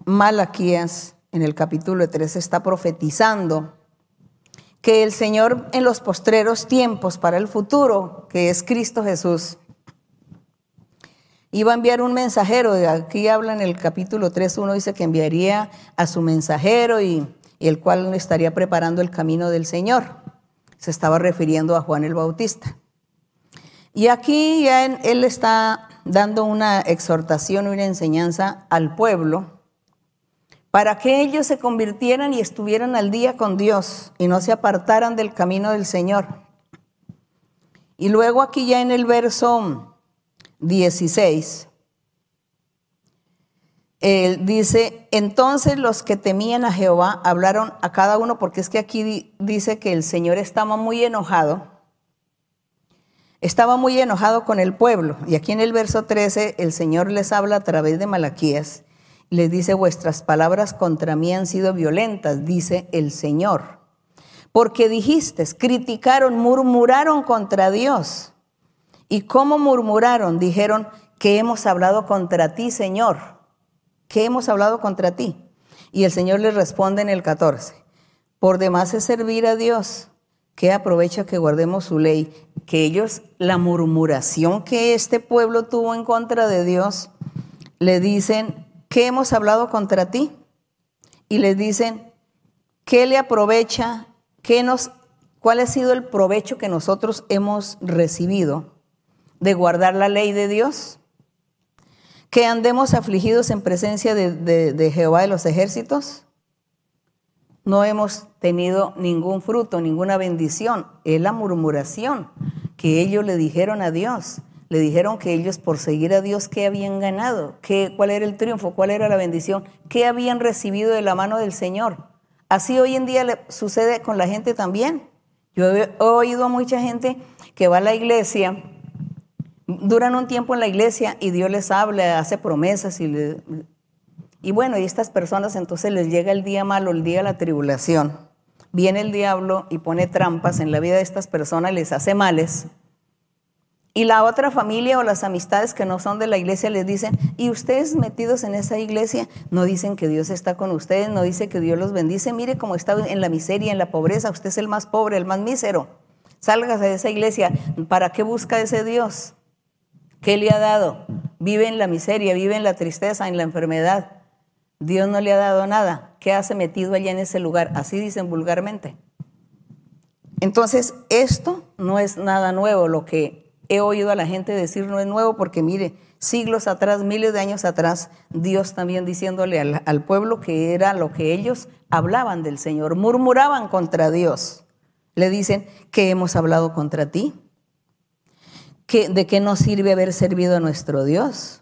Malaquías, en el capítulo 3, está profetizando que el Señor en los postreros tiempos para el futuro, que es Cristo Jesús, iba a enviar un mensajero, aquí habla en el capítulo 3, uno dice que enviaría a su mensajero y, el cual estaría preparando el camino del Señor. Se estaba refiriendo a Juan el Bautista. Y aquí ya él está dando una exhortación, una enseñanza al pueblo para que ellos se convirtieran y estuvieran al día con Dios y no se apartaran del camino del Señor. Y luego aquí ya en el verso 16. Él dice, entonces los que temían a Jehová hablaron a cada uno, porque es que aquí dice que el Señor estaba muy enojado, estaba muy enojado con el pueblo. Y aquí en el verso 13 el Señor les habla a través de Malaquías, les dice, vuestras palabras contra mí han sido violentas, dice el Señor. Porque dijiste, criticaron, murmuraron contra Dios. ¿Y cómo murmuraron? Dijeron que hemos hablado contra ti, Señor. Que hemos hablado contra ti. Y el Señor les responde en el 14. Por demás es servir a Dios, que aprovecha que guardemos su ley. Que ellos, la murmuración que este pueblo tuvo en contra de Dios, le dicen, que hemos hablado contra ti? Y les dicen, ¿qué le aprovecha? ¿Qué nos, ¿Cuál ha sido el provecho que nosotros hemos recibido? de guardar la ley de Dios, que andemos afligidos en presencia de, Jehová de los ejércitos. No hemos tenido ningún fruto, ninguna bendición. Es la murmuración que ellos le dijeron a Dios. Le dijeron que ellos por seguir a Dios, ¿qué habían ganado? ¿Qué, ¿Cuál era el triunfo? ¿Cuál era la bendición? ¿Qué habían recibido de la mano del Señor? Así hoy en día le sucede con la gente también. Yo he oído a mucha gente que va a la iglesia duran un tiempo en la iglesia y Dios les habla, hace promesas y, y bueno, y estas personas entonces les llega el día malo, el día de la tribulación. Viene el diablo y pone trampas en la vida de estas personas, les hace males. Y la otra familia o las amistades que no son de la iglesia les dicen, y ustedes metidos en esa iglesia no dicen que Dios está con ustedes, no dice que Dios los bendice, mire cómo está en la miseria, en la pobreza, usted es el más pobre, el más mísero. Sálgase de esa iglesia, ¿para qué busca ese Dios? ¿Qué le ha dado? Vive en la miseria, vive en la tristeza, en la enfermedad. Dios no le ha dado nada. ¿Qué hace metido allá en ese lugar? Así dicen vulgarmente. Entonces, esto no es nada nuevo. Lo que he oído a la gente decir no es nuevo porque mire, siglos atrás, miles de años atrás, Dios también diciéndole al, pueblo que era lo que ellos hablaban del Señor, murmuraban contra Dios. Le dicen que hemos hablado contra ti, ¿De qué nos sirve haber servido a nuestro Dios?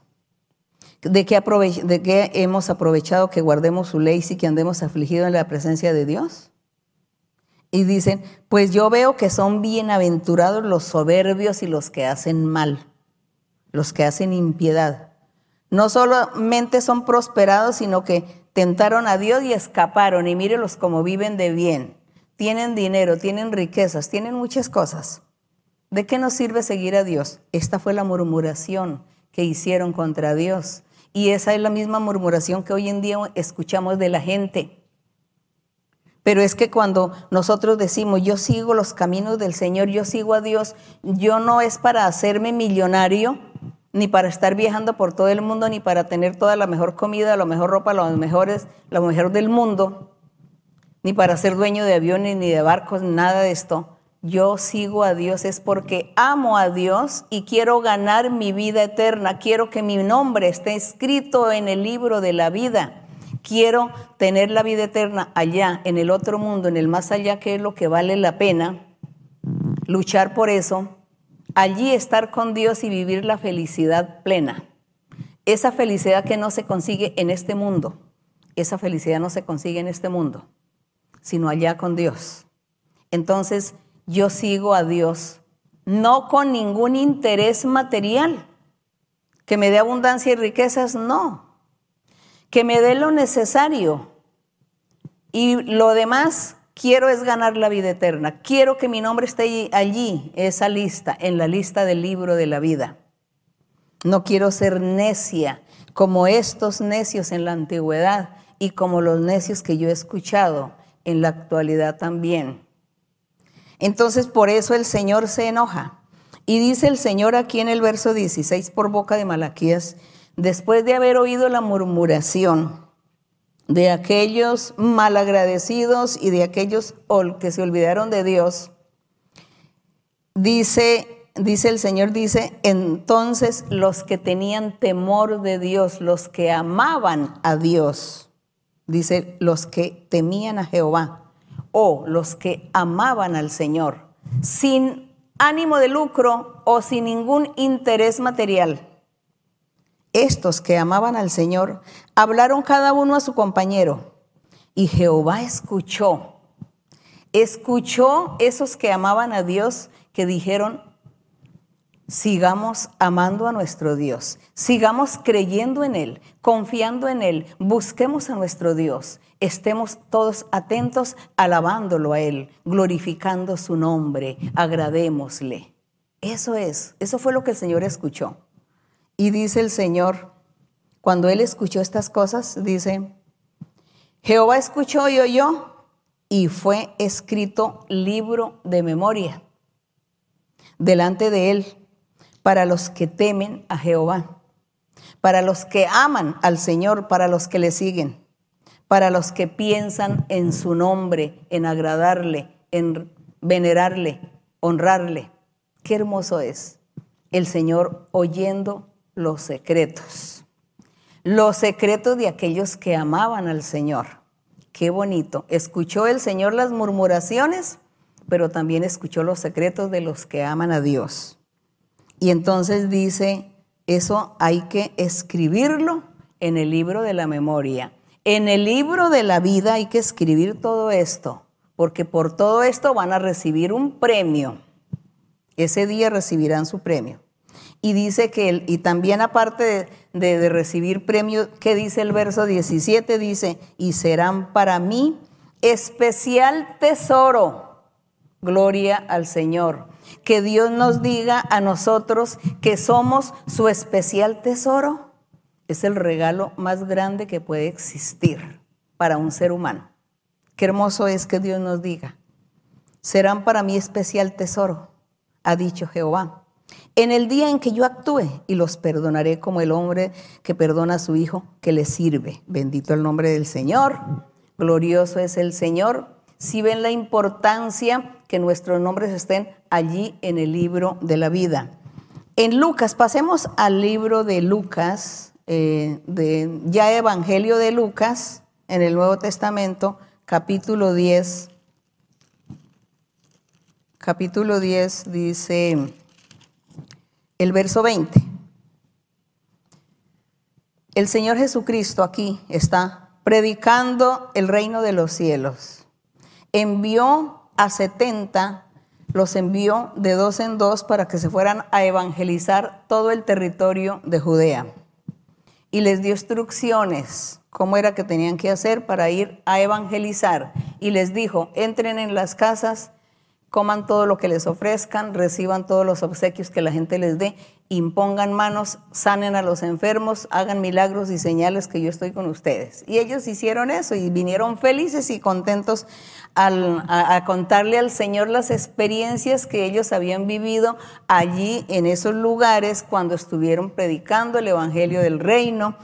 ¿De qué, ¿De qué hemos aprovechado que guardemos su ley y que andemos afligidos en la presencia de Dios? Y dicen, pues yo veo que son bienaventurados los soberbios y los que hacen mal, los que hacen impiedad. No solamente son prosperados, sino que tentaron a Dios y escaparon. Y mírelos como viven de bien. Tienen dinero, tienen riquezas, tienen muchas cosas. ¿De qué nos sirve seguir a Dios? Esta fue la murmuración que hicieron contra Dios. Y esa es la misma murmuración que hoy en día escuchamos de la gente. Pero es que cuando nosotros decimos, yo sigo los caminos del Señor, yo sigo a Dios, yo no es para hacerme millonario, ni para estar viajando por todo el mundo, ni para tener toda la mejor comida, la mejor ropa, los mejores, lo mejor del mundo, ni para ser dueño de aviones, ni de barcos, nada de esto yo sigo a Dios es porque amo a Dios y quiero ganar mi vida eterna. Quiero que mi nombre esté escrito en el libro de la vida. Quiero tener la vida eterna allá, en el otro mundo, en el más allá, que es lo que vale la pena. Luchar por eso. Allí estar con Dios y vivir la felicidad plena. Esa felicidad que no se consigue en este mundo. Esa felicidad no se consigue en este mundo, sino allá con Dios. Entonces, yo sigo a Dios no con ningún interés material. Que me dé abundancia y riquezas, no. Que me dé lo necesario. Y lo demás, quiero es ganar la vida eterna. Quiero que mi nombre esté allí, esa lista, en la lista del libro de la vida. No quiero ser necia como estos necios en la antigüedad y como los necios que yo he escuchado en la actualidad también. Entonces por eso el Señor se enoja. Y dice el Señor aquí en el verso 16 por boca de Malaquías, después de haber oído la murmuración de aquellos malagradecidos y de aquellos que se olvidaron de Dios, dice dice el Señor, dice, entonces los que tenían temor de Dios, los que amaban a Dios, dice, los que temían a Jehová, o los que amaban al Señor, sin ánimo de lucro o sin ningún interés material. Estos que amaban al Señor hablaron cada uno a su compañero y Jehová escuchó. Escuchó esos que amaban a Dios que dijeron, sigamos amando a nuestro Dios, sigamos creyendo en Él, confiando en Él, busquemos a nuestro Dios, estemos todos atentos alabándolo a Él, glorificando su nombre, agradémosle. Eso es, eso fue lo que el Señor escuchó. Y dice el Señor, cuando Él escuchó estas cosas, dice, Jehová escuchó y oyó y fue escrito libro de memoria delante de Él para los que temen a Jehová, para los que aman al Señor, para los que le siguen, para los que piensan en su nombre, en agradarle, en venerarle, honrarle. Qué hermoso es el Señor oyendo los secretos, los secretos de aquellos que amaban al Señor. Qué bonito. Escuchó el Señor las murmuraciones, pero también escuchó los secretos de los que aman a Dios. Y entonces dice, eso hay que escribirlo en el libro de la memoria. En el libro de la vida hay que escribir todo esto, porque por todo esto van a recibir un premio. Ese día recibirán su premio. Y dice que, y también aparte de, de recibir premio, ¿qué dice el verso 17? Dice, y serán para mí especial tesoro. Gloria al Señor que Dios nos diga a nosotros que somos su especial tesoro, es el regalo más grande que puede existir para un ser humano. Qué hermoso es que Dios nos diga, serán para mí especial tesoro, ha dicho Jehová. En el día en que yo actúe y los perdonaré como el hombre que perdona a su hijo que le sirve. Bendito el nombre del Señor, glorioso es el Señor. Si ven la importancia que nuestros nombres estén allí en el libro de la vida. En Lucas, pasemos al libro de Lucas, eh, ya Evangelio de Lucas, en el Nuevo Testamento, capítulo 10. Capítulo 10 dice el verso 20. El Señor Jesucristo aquí está predicando el reino de los cielos. Envió a 70 los envió de dos en dos para que se fueran a evangelizar todo el territorio de Judea. Y les dio instrucciones, cómo era que tenían que hacer para ir a evangelizar. Y les dijo, entren en las casas coman todo lo que les ofrezcan, reciban todos los obsequios que la gente les dé, impongan manos, sanen a los enfermos, hagan milagros y señales que yo estoy con ustedes. Y ellos hicieron eso y vinieron felices y contentos a, a, contarle al Señor las experiencias que ellos habían vivido allí en esos lugares cuando estuvieron predicando el Evangelio del Reino.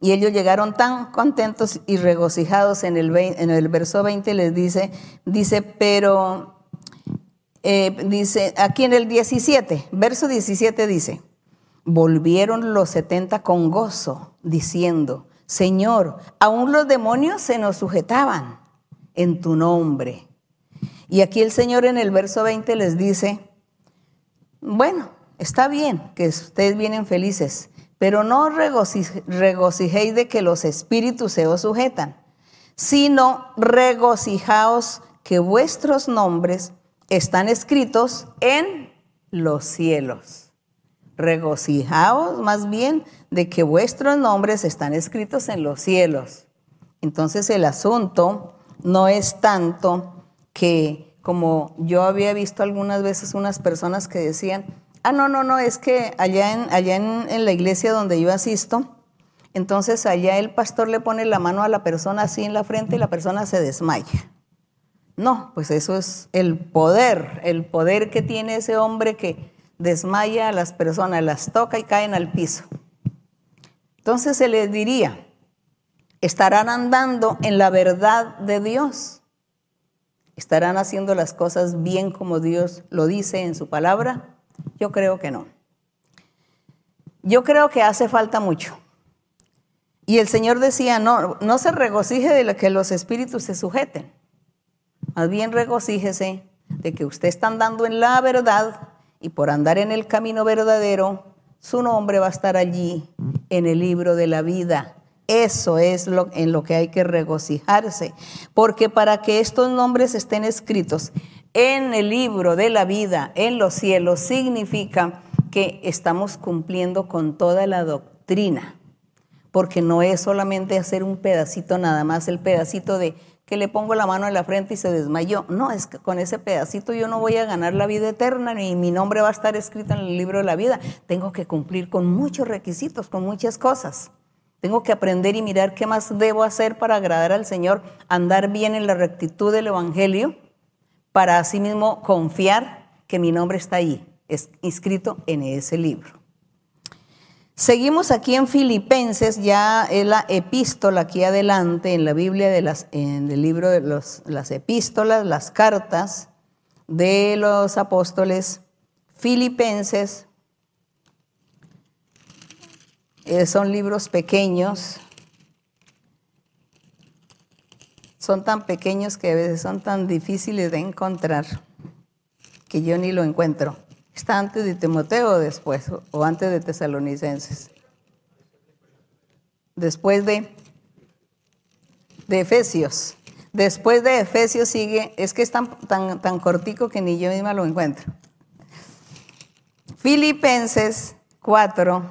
Y ellos llegaron tan contentos y regocijados en el, en el verso 20 les dice, dice, pero eh, dice, aquí en el 17, verso 17 dice, volvieron los 70 con gozo, diciendo, Señor, aún los demonios se nos sujetaban en tu nombre. Y aquí el Señor en el verso 20 les dice, bueno, está bien que ustedes vienen felices, pero no regocijéis de que los espíritus se os sujetan, sino regocijaos que vuestros nombres están escritos en los cielos. Regocijaos más bien de que vuestros nombres están escritos en los cielos. Entonces el asunto no es tanto que como yo había visto algunas veces unas personas que decían, ah, no, no, no, es que allá en, allá en, la iglesia donde yo asisto, entonces allá el pastor le pone la mano a la persona así en la frente y la persona se desmaya. No, pues eso es el poder, el poder que tiene ese hombre que desmaya a las personas, las toca y caen al piso. Entonces se les diría, estarán andando en la verdad de Dios, estarán haciendo las cosas bien como Dios lo dice en su palabra. Yo creo que no. Yo creo que hace falta mucho. Y el Señor decía, no, no se regocije de que los espíritus se sujeten. Más bien regocíjese de que usted está andando en la verdad y por andar en el camino verdadero, su nombre va a estar allí en el libro de la vida. Eso es lo, en lo que hay que regocijarse, porque para que estos nombres estén escritos en el libro de la vida en los cielos significa que estamos cumpliendo con toda la doctrina, porque no es solamente hacer un pedacito nada más, el pedacito de que le pongo la mano en la frente y se desmayó. No, es que con ese pedacito yo no voy a ganar la vida eterna ni mi nombre va a estar escrito en el libro de la vida. Tengo que cumplir con muchos requisitos, con muchas cosas. Tengo que aprender y mirar qué más debo hacer para agradar al Señor, andar bien en la rectitud del Evangelio para asimismo confiar que mi nombre está ahí, es inscrito en ese libro. Seguimos aquí en Filipenses, ya en la epístola aquí adelante, en la Biblia, de las, en el libro de los, las epístolas, las cartas de los apóstoles Filipenses. Eh, son libros pequeños, son tan pequeños que a veces son tan difíciles de encontrar que yo ni lo encuentro. ¿Está antes de Timoteo o después? ¿O antes de Tesalonicenses? Después de, de Efesios. Después de Efesios sigue, es que es tan, tan, tan cortico que ni yo misma lo encuentro. Filipenses 4.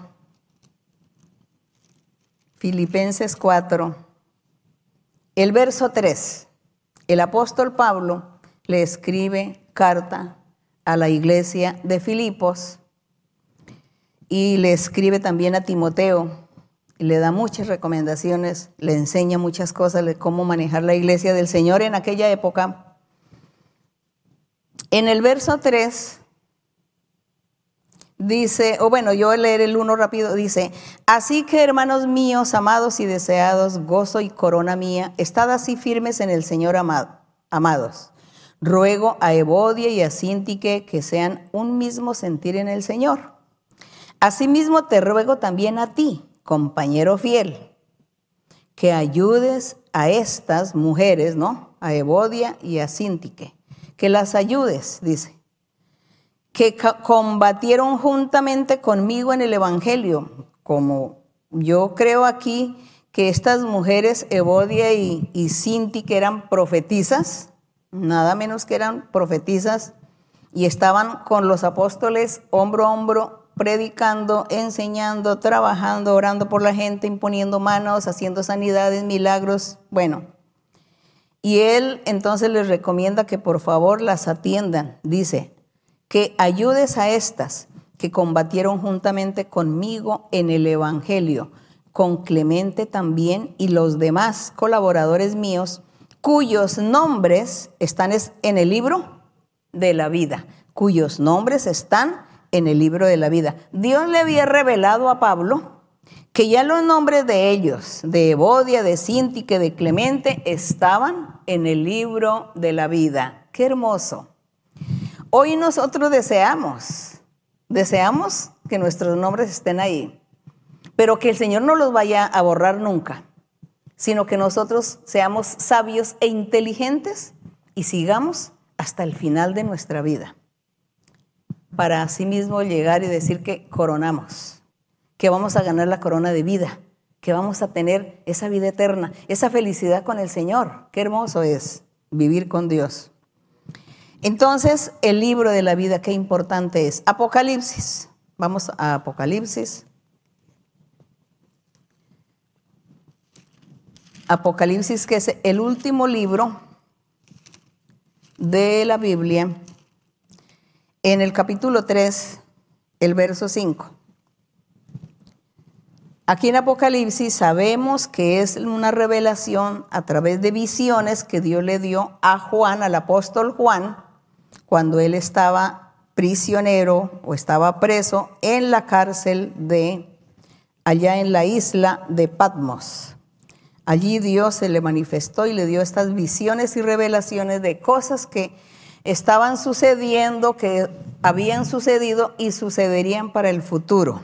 Filipenses 4 el verso 3, el apóstol Pablo le escribe carta a la iglesia de Filipos y le escribe también a Timoteo le da muchas recomendaciones, le enseña muchas cosas de cómo manejar la iglesia del Señor en aquella época. En el verso 3 Dice, o bueno, yo voy a leer el uno rápido, dice, así que hermanos míos, amados y deseados, gozo y corona mía, estad así firmes en el Señor amado, amados. Ruego a Evodia y a Sintique que sean un mismo sentir en el Señor. Asimismo te ruego también a ti, compañero fiel, que ayudes a estas mujeres, ¿no? A Evodia y a Sintique, que las ayudes, dice que combatieron juntamente conmigo en el Evangelio, como yo creo aquí que estas mujeres, Evodia y, y Sinti, que eran profetizas, nada menos que eran profetizas, y estaban con los apóstoles hombro a hombro, predicando, enseñando, trabajando, orando por la gente, imponiendo manos, haciendo sanidades, milagros, bueno. Y él entonces les recomienda que por favor las atiendan. Dice, que ayudes a estas que combatieron juntamente conmigo en el Evangelio, con Clemente también y los demás colaboradores míos, cuyos nombres están en el libro de la vida, cuyos nombres están en el libro de la vida. Dios le había revelado a Pablo que ya los nombres de ellos, de Evodia, de Sintique, de Clemente, estaban en el libro de la vida. Qué hermoso. Hoy nosotros deseamos, deseamos que nuestros nombres estén ahí, pero que el Señor no los vaya a borrar nunca, sino que nosotros seamos sabios e inteligentes y sigamos hasta el final de nuestra vida, para asimismo llegar y decir que coronamos, que vamos a ganar la corona de vida, que vamos a tener esa vida eterna, esa felicidad con el Señor. Qué hermoso es vivir con Dios. Entonces, el libro de la vida, qué importante es. Apocalipsis. Vamos a Apocalipsis. Apocalipsis, que es el último libro de la Biblia, en el capítulo 3, el verso 5. Aquí en Apocalipsis sabemos que es una revelación a través de visiones que Dios le dio a Juan, al apóstol Juan, cuando él estaba prisionero o estaba preso en la cárcel de allá en la isla de Patmos. Allí Dios se le manifestó y le dio estas visiones y revelaciones de cosas que estaban sucediendo, que habían sucedido y sucederían para el futuro.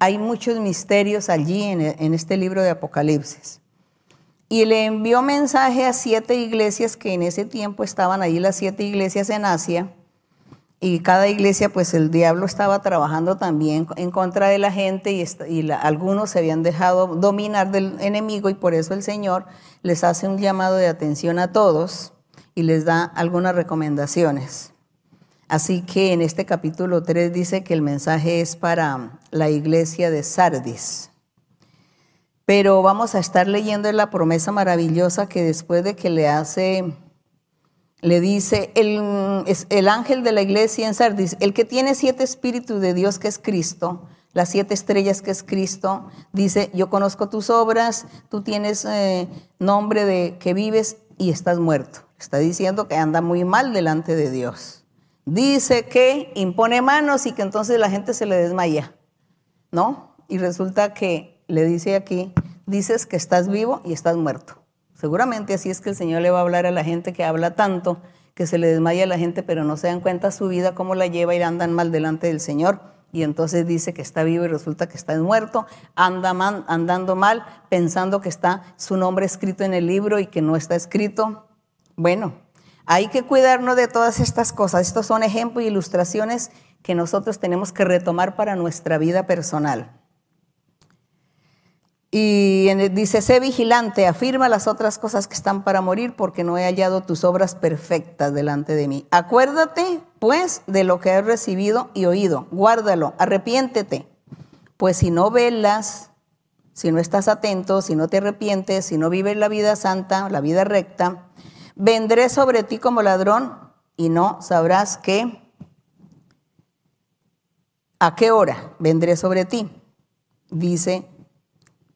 Hay muchos misterios allí en, este libro de Apocalipsis. Y le envió mensaje a siete iglesias que en ese tiempo estaban allí, las siete iglesias en Asia, y cada iglesia, pues el diablo estaba trabajando también en contra de la gente y, algunos se habían dejado dominar del enemigo y por eso el Señor les hace un llamado de atención a todos y les da algunas recomendaciones. Así que en este capítulo 3 dice que el mensaje es para la iglesia de Sardis. Pero vamos a estar leyendo la promesa maravillosa que después de que le hace le dice el, el, ángel de la iglesia en Sardis, el que tiene siete espíritus de Dios que es Cristo, las siete estrellas que es Cristo, dice, yo conozco tus obras, tú tienes eh, nombre de que vives y estás muerto. Está diciendo que anda muy mal delante de Dios. Dice que impone manos y que entonces la gente se le desmaya, ¿no? Y resulta que le dice aquí, dices que estás vivo y estás muerto. Seguramente así es que el Señor le va a hablar a la gente que habla tanto, que se le desmaya a la gente, pero no se dan cuenta su vida, cómo la lleva y andan mal delante del Señor. Y entonces dice que está vivo y resulta que está muerto, anda andando mal, pensando que está su nombre escrito en el libro y que no está escrito. Bueno, hay que cuidarnos de todas estas cosas. Estos son ejemplos e ilustraciones que nosotros tenemos que retomar para nuestra vida personal. Y dice, sé vigilante, afirma las otras cosas que están para morir, porque no he hallado tus obras perfectas delante de mí. Acuérdate, pues, de lo que has recibido y oído. Guárdalo, arrepiéntete. Pues si no velas, si no estás atento, si no te arrepientes, si no vives la vida santa, la vida recta, vendré sobre ti como ladrón y no sabrás qué. ¿A qué hora vendré sobre ti? Dice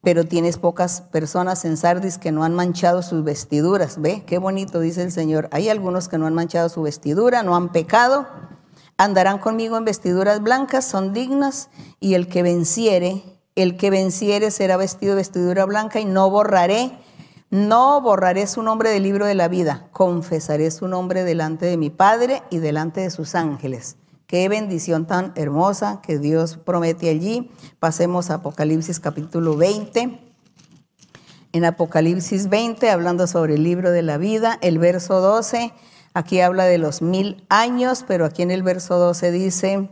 pero tienes pocas personas en Sardis que no han manchado sus vestiduras. ¿Ve? Qué bonito dice el Señor. Hay algunos que no han manchado su vestidura, no han pecado, andarán conmigo en vestiduras blancas, son dignas, y el que venciere, el que venciere será vestido de vestidura blanca y no borraré, no borraré su nombre del libro de la vida, confesaré su nombre delante de mi Padre y delante de sus ángeles. Qué bendición tan hermosa que Dios promete allí. Pasemos a Apocalipsis capítulo 20. En Apocalipsis 20, hablando sobre el libro de la vida, el verso 12, aquí habla de los mil años, pero aquí en el verso 12 dice,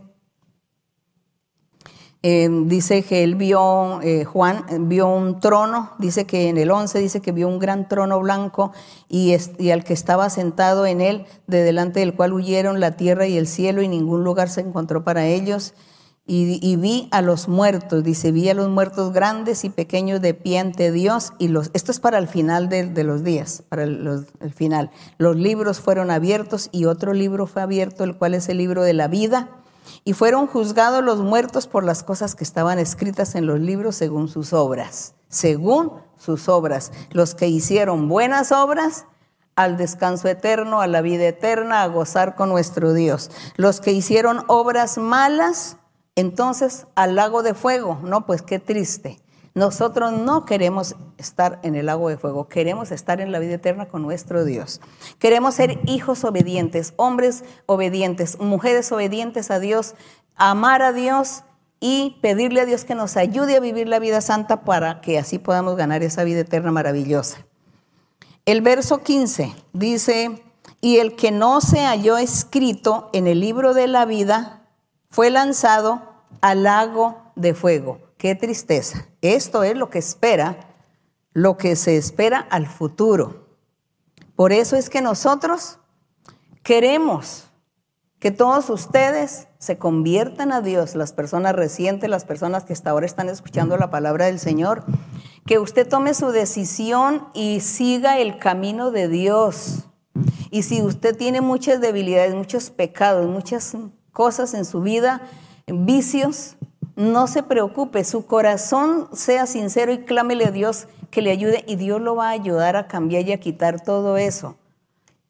Em, dice que él vio, eh, Juan vio un trono, dice que en el 11 dice que vio un gran trono blanco y, y, al que estaba sentado en él, de delante del cual huyeron la tierra y el cielo y ningún lugar se encontró para ellos. Y, vi a los muertos, dice, vi a los muertos grandes y pequeños de pie ante Dios. Y los, esto es para el final de, los días, para el final. Los libros fueron abiertos y otro libro fue abierto, el cual es el libro de la vida y fueron juzgados los muertos por las cosas que estaban escritas en los libros según sus obras, según sus obras. Los que hicieron buenas obras al descanso eterno, a la vida eterna, a gozar con nuestro Dios. Los que hicieron obras malas, entonces al lago de fuego. No, pues qué triste. Nosotros no queremos estar en el lago de fuego, queremos estar en la vida eterna con nuestro Dios. Queremos ser hijos obedientes, hombres obedientes, mujeres obedientes a Dios, amar a Dios y pedirle a Dios que nos ayude a vivir la vida santa para que así podamos ganar esa vida eterna maravillosa. El verso 15 dice, y el que no se halló escrito en el libro de la vida fue lanzado al lago de fuego. Qué tristeza. Esto es lo que espera, lo que se espera al futuro. Por eso es que nosotros Queremos que todos ustedes se conviertan a Dios, las personas recientes, las personas que hasta ahora están escuchando la palabra del Señor, que usted tome su decisión y siga el camino de Dios. Y si usted tiene muchas debilidades, muchos pecados, muchas cosas en su vida, vicios, no se preocupe, su corazón sea sincero y clámele a Dios que le ayude y Dios lo va a ayudar a cambiar y a quitar todo eso.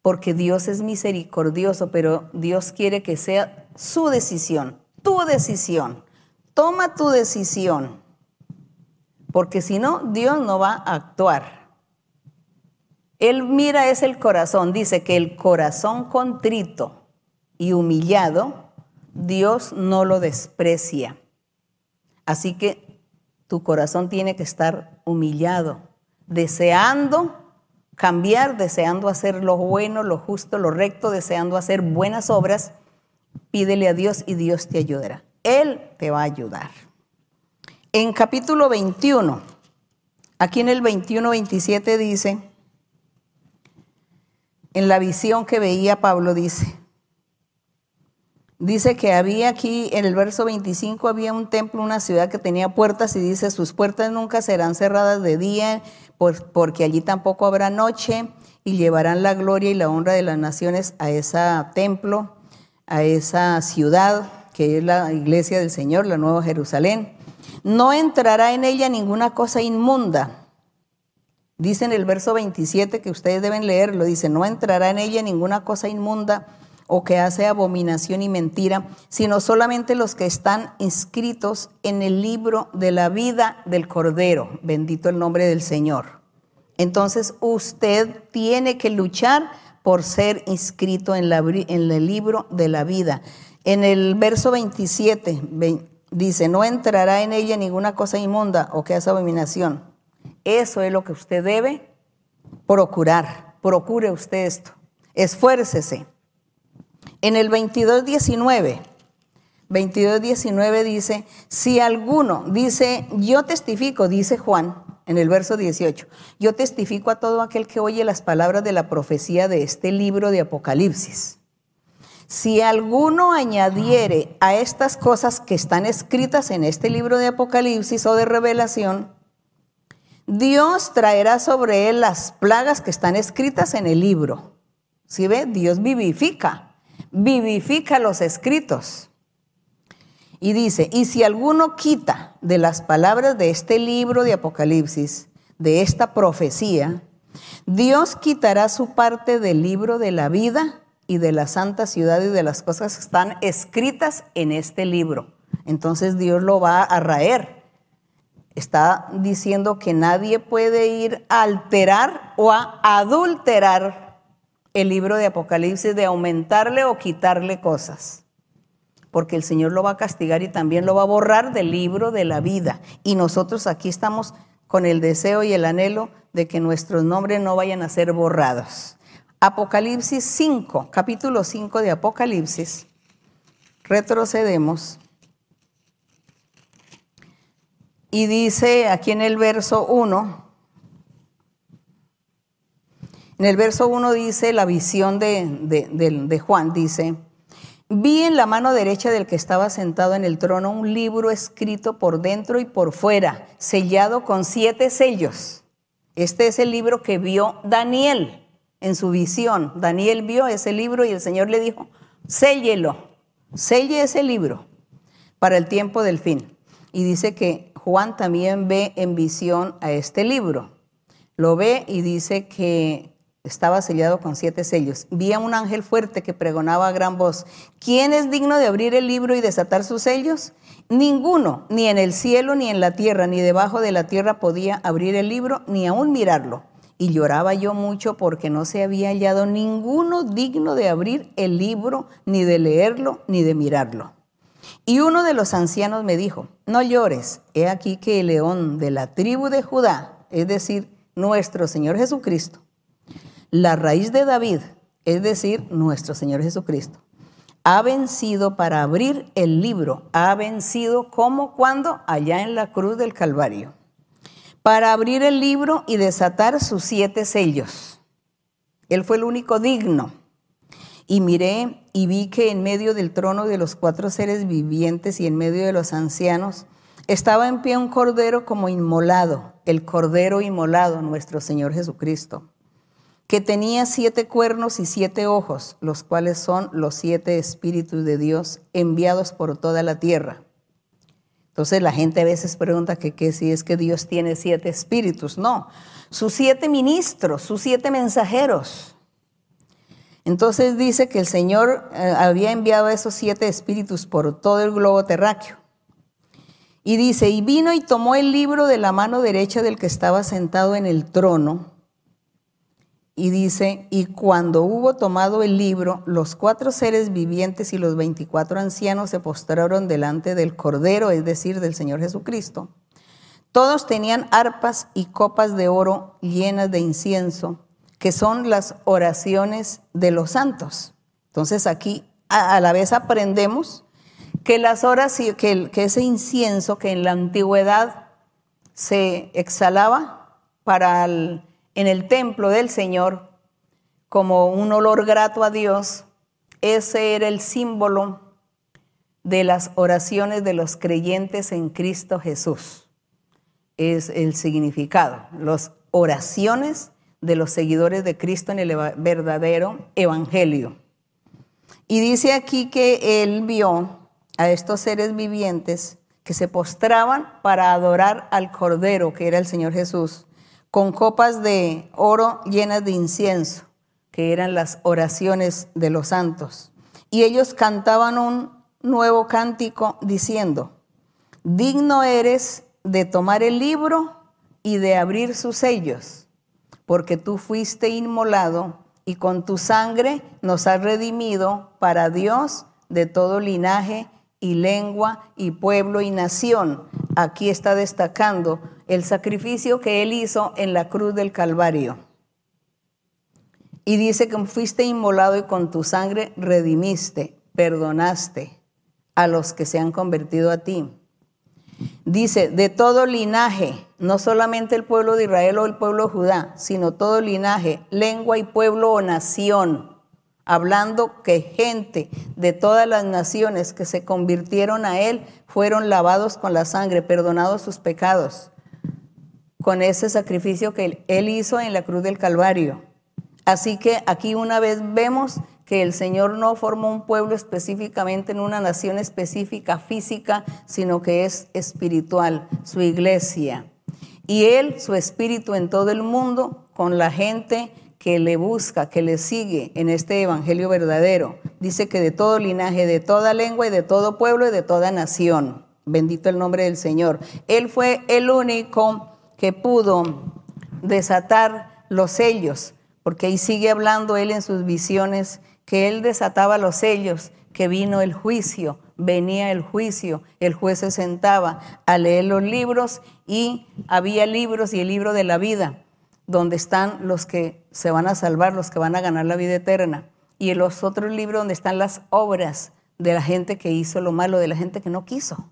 Porque Dios es misericordioso, pero Dios quiere que sea su decisión, tu decisión. Toma tu decisión. Porque si no, Dios no va a actuar. Él mira es el corazón. Dice que el corazón contrito y humillado, Dios no lo desprecia. Así que tu corazón tiene que estar humillado, deseando cambiar, deseando hacer lo bueno, lo justo, lo recto, deseando hacer buenas obras. Pídele a Dios y Dios te ayudará. Él te va a ayudar. En capítulo 21, aquí en el 21-27 dice, en la visión que veía Pablo dice, Dice que había aquí, en el verso 25, había un templo, una ciudad que tenía puertas y dice, sus puertas nunca serán cerradas de día, porque allí tampoco habrá noche, y llevarán la gloria y la honra de las naciones a ese templo, a esa ciudad que es la iglesia del Señor, la Nueva Jerusalén. No entrará en ella ninguna cosa inmunda. Dice en el verso 27 que ustedes deben leerlo, dice, no entrará en ella ninguna cosa inmunda o que hace abominación y mentira, sino solamente los que están inscritos en el libro de la vida del Cordero. Bendito el nombre del Señor. Entonces usted tiene que luchar por ser inscrito en, el libro de la vida. En el verso 27 dice, no entrará en ella ninguna cosa inmunda o que hace abominación. Eso es lo que usted debe procurar. Procure usted esto. Esfuércese. En el 22.19, 22.19 dice, si alguno dice, yo testifico, dice Juan en el verso 18, yo testifico a todo aquel que oye las palabras de la profecía de este libro de Apocalipsis. Si alguno añadiere a estas cosas que están escritas en este libro de Apocalipsis o de revelación, Dios traerá sobre él las plagas que están escritas en el libro. ¿Sí ve? Dios vivifica vivifica los escritos. Y dice, y si alguno quita de las palabras de este libro de Apocalipsis, de esta profecía, Dios quitará su parte del libro de la vida y de la santa ciudad y de las cosas que están escritas en este libro. Entonces Dios lo va a raer. Está diciendo que nadie puede ir a alterar o a adulterar el libro de Apocalipsis de aumentarle o quitarle cosas. Porque el Señor lo va a castigar y también lo va a borrar del libro de la vida. Y nosotros aquí estamos con el deseo y el anhelo de que nuestros nombres no vayan a ser borrados. Apocalipsis 5, capítulo 5 de Apocalipsis. Retrocedemos. Y dice aquí en el verso 1, en el verso 1 dice la visión de, Juan, dice, vi en la mano derecha del que estaba sentado en el trono un libro escrito por dentro y por fuera, sellado con siete sellos. Este es el libro que vio Daniel en su visión. Daniel vio ese libro y el Señor le dijo, séllelo, selle ese libro para el tiempo del fin. Y dice que Juan también ve en visión a este libro. Lo ve y dice que estaba sellado con siete sellos. Vi a un ángel fuerte que pregonaba a gran voz, ¿quién es digno de abrir el libro y desatar sus sellos? Ninguno, ni en el cielo, ni en la tierra, ni debajo de la tierra podía abrir el libro, ni aún mirarlo. Y lloraba yo mucho porque no se había hallado ninguno digno de abrir el libro, ni de leerlo, ni de mirarlo. Y uno de los ancianos me dijo, no llores, he aquí que el león de la tribu de Judá, es decir, nuestro Señor Jesucristo, la raíz de David, es decir, nuestro Señor Jesucristo, ha vencido para abrir el libro, ha vencido como cuando allá en la cruz del Calvario, para abrir el libro y desatar sus siete sellos. Él fue el único digno. Y miré y vi que en medio del trono de los cuatro seres vivientes y en medio de los ancianos estaba en pie un cordero como inmolado, el cordero inmolado, nuestro Señor Jesucristo, que tenía siete cuernos y siete ojos, los cuales son los siete espíritus de Dios enviados por toda la tierra. Entonces la gente a veces pregunta que, si es que Dios tiene siete espíritus. No, sus siete ministros, sus siete mensajeros. Entonces dice que el Señor eh, había enviado esos siete espíritus por todo el globo terráqueo. Y dice, y vino y tomó el libro de la mano derecha del que estaba sentado en el trono y dice, y cuando hubo tomado el libro, los cuatro seres vivientes y los veinticuatro ancianos se postraron delante del Cordero, es decir, del Señor Jesucristo. Todos tenían arpas y copas de oro llenas de incienso, que son las oraciones de los santos. Entonces aquí a, la vez aprendemos que las horas, que, que ese incienso que en la antigüedad se exhalaba para el en el templo del Señor como un olor grato a Dios, ese era el símbolo de las oraciones de los creyentes en Cristo Jesús. Es el significado, las oraciones de los seguidores de Cristo en el verdadero evangelio. Y dice aquí que él vio a estos seres vivientes que se postraban para adorar al Cordero, que era el Señor Jesús, con copas de oro llenas de incienso, que eran las oraciones de los santos. Y ellos cantaban un nuevo cántico diciendo, digno eres de tomar el libro y de abrir sus sellos, porque tú fuiste inmolado y con tu sangre nos has redimido para Dios de todo linaje y lengua y pueblo y nación. Aquí está destacando el sacrificio que Él hizo en la cruz del Calvario. Y dice que fuiste inmolado y con tu sangre redimiste, perdonaste a los que se han convertido a ti. Dice, de todo linaje, no solamente el pueblo de Israel o el pueblo de Judá, sino todo linaje, lengua y pueblo o nación, hablando que gente de todas las naciones que se convirtieron a Él fueron lavados con la sangre, perdonados sus pecados con ese sacrificio que Él hizo en la cruz del Calvario. Así que aquí una vez vemos que el Señor no formó un pueblo específicamente en una nación específica física, sino que es espiritual, su iglesia. Y Él, su espíritu en todo el mundo, con la gente que le busca, que le sigue en este evangelio verdadero. Dice que de todo linaje, de toda lengua y de todo pueblo y de toda nación. Bendito el nombre del Señor. Él fue el único que pudo desatar los sellos, porque ahí sigue hablando él en sus visiones, que él desataba los sellos, que vino el juicio, venía el juicio, el juez se sentaba a leer los libros y había libros y el libro de la vida, donde están los que se van a salvar, los que van a ganar la vida eterna, y en los otros libros donde están las obras de la gente que hizo lo malo, de la gente que no quiso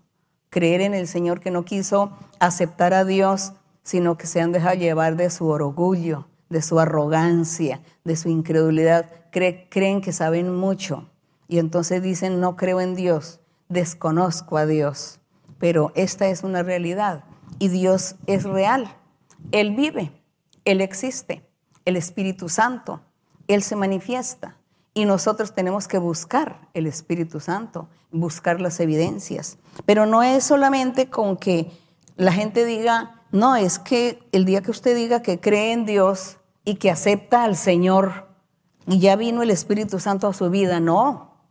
creer en el Señor, que no quiso aceptar a Dios sino que se han dejado llevar de su orgullo, de su arrogancia, de su incredulidad. creen que saben mucho y entonces dicen, no creo en Dios, desconozco a Dios. Pero esta es una realidad y Dios es real. Él vive, Él existe, el Espíritu Santo, Él se manifiesta. Y nosotros tenemos que buscar el Espíritu Santo, buscar las evidencias. Pero no es solamente con que la gente diga, no, es que el día que usted diga que cree en Dios y que acepta al Señor y ya vino el Espíritu Santo a su vida, no.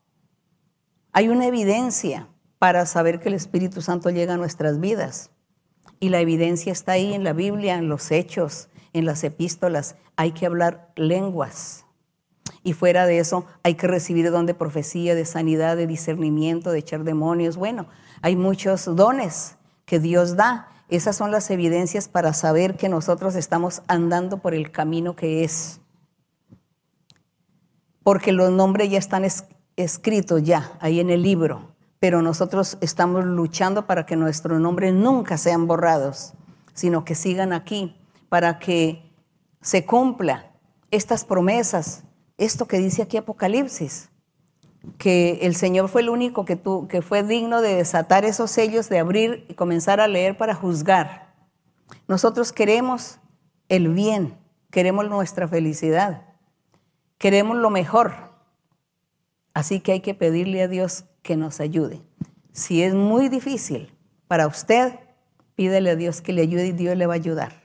Hay una evidencia para saber que el Espíritu Santo llega a nuestras vidas. Y la evidencia está ahí en la Biblia, en los hechos, en las epístolas. Hay que hablar lenguas. Y fuera de eso, hay que recibir don de profecía, de sanidad, de discernimiento, de echar demonios. Bueno, hay muchos dones que Dios da esas son las evidencias para saber que nosotros estamos andando por el camino que es. Porque los nombres ya están escritos ya ahí en el libro, pero nosotros estamos luchando para que nuestros nombres nunca sean borrados, sino que sigan aquí, para que se cumpla estas promesas esto que dice aquí Apocalipsis, que el Señor fue el único que, fue digno de desatar esos sellos, de abrir y comenzar a leer para juzgar. Nosotros queremos el bien, queremos nuestra felicidad, queremos lo mejor. Así que hay que pedirle a Dios que nos ayude. Si es muy difícil para usted, pídele a Dios que le ayude y Dios le va a ayudar.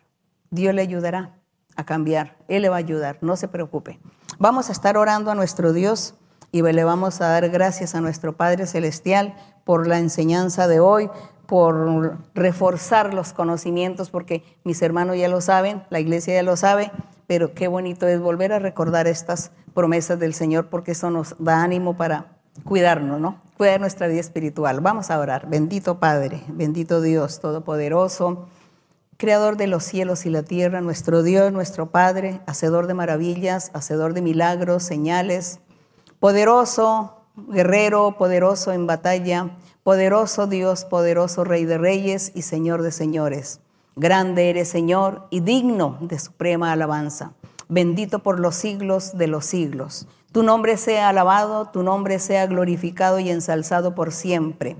Dios le ayudará a cambiar, Él le va a ayudar, no se preocupe. Vamos a estar orando a nuestro Dios y le vamos a dar gracias a nuestro Padre Celestial por la enseñanza de hoy, por reforzar los conocimientos, porque mis hermanos ya lo saben, la iglesia ya lo sabe, pero qué bonito es volver a recordar estas promesas del Señor, porque eso nos da ánimo para cuidarnos, ¿no? Cuidar nuestra vida espiritual. Vamos a orar. Bendito Padre, bendito Dios Todopoderoso, Creador de los cielos y la tierra, nuestro Dios, nuestro Padre, hacedor de maravillas, hacedor de milagros, señales, poderoso, guerrero, poderoso en batalla, poderoso Dios, poderoso Rey de Reyes y Señor de Señores. Grande eres, Señor, y digno de suprema alabanza. Bendito por los siglos de los siglos. Tu nombre sea alabado, tu nombre sea glorificado y ensalzado por siempre.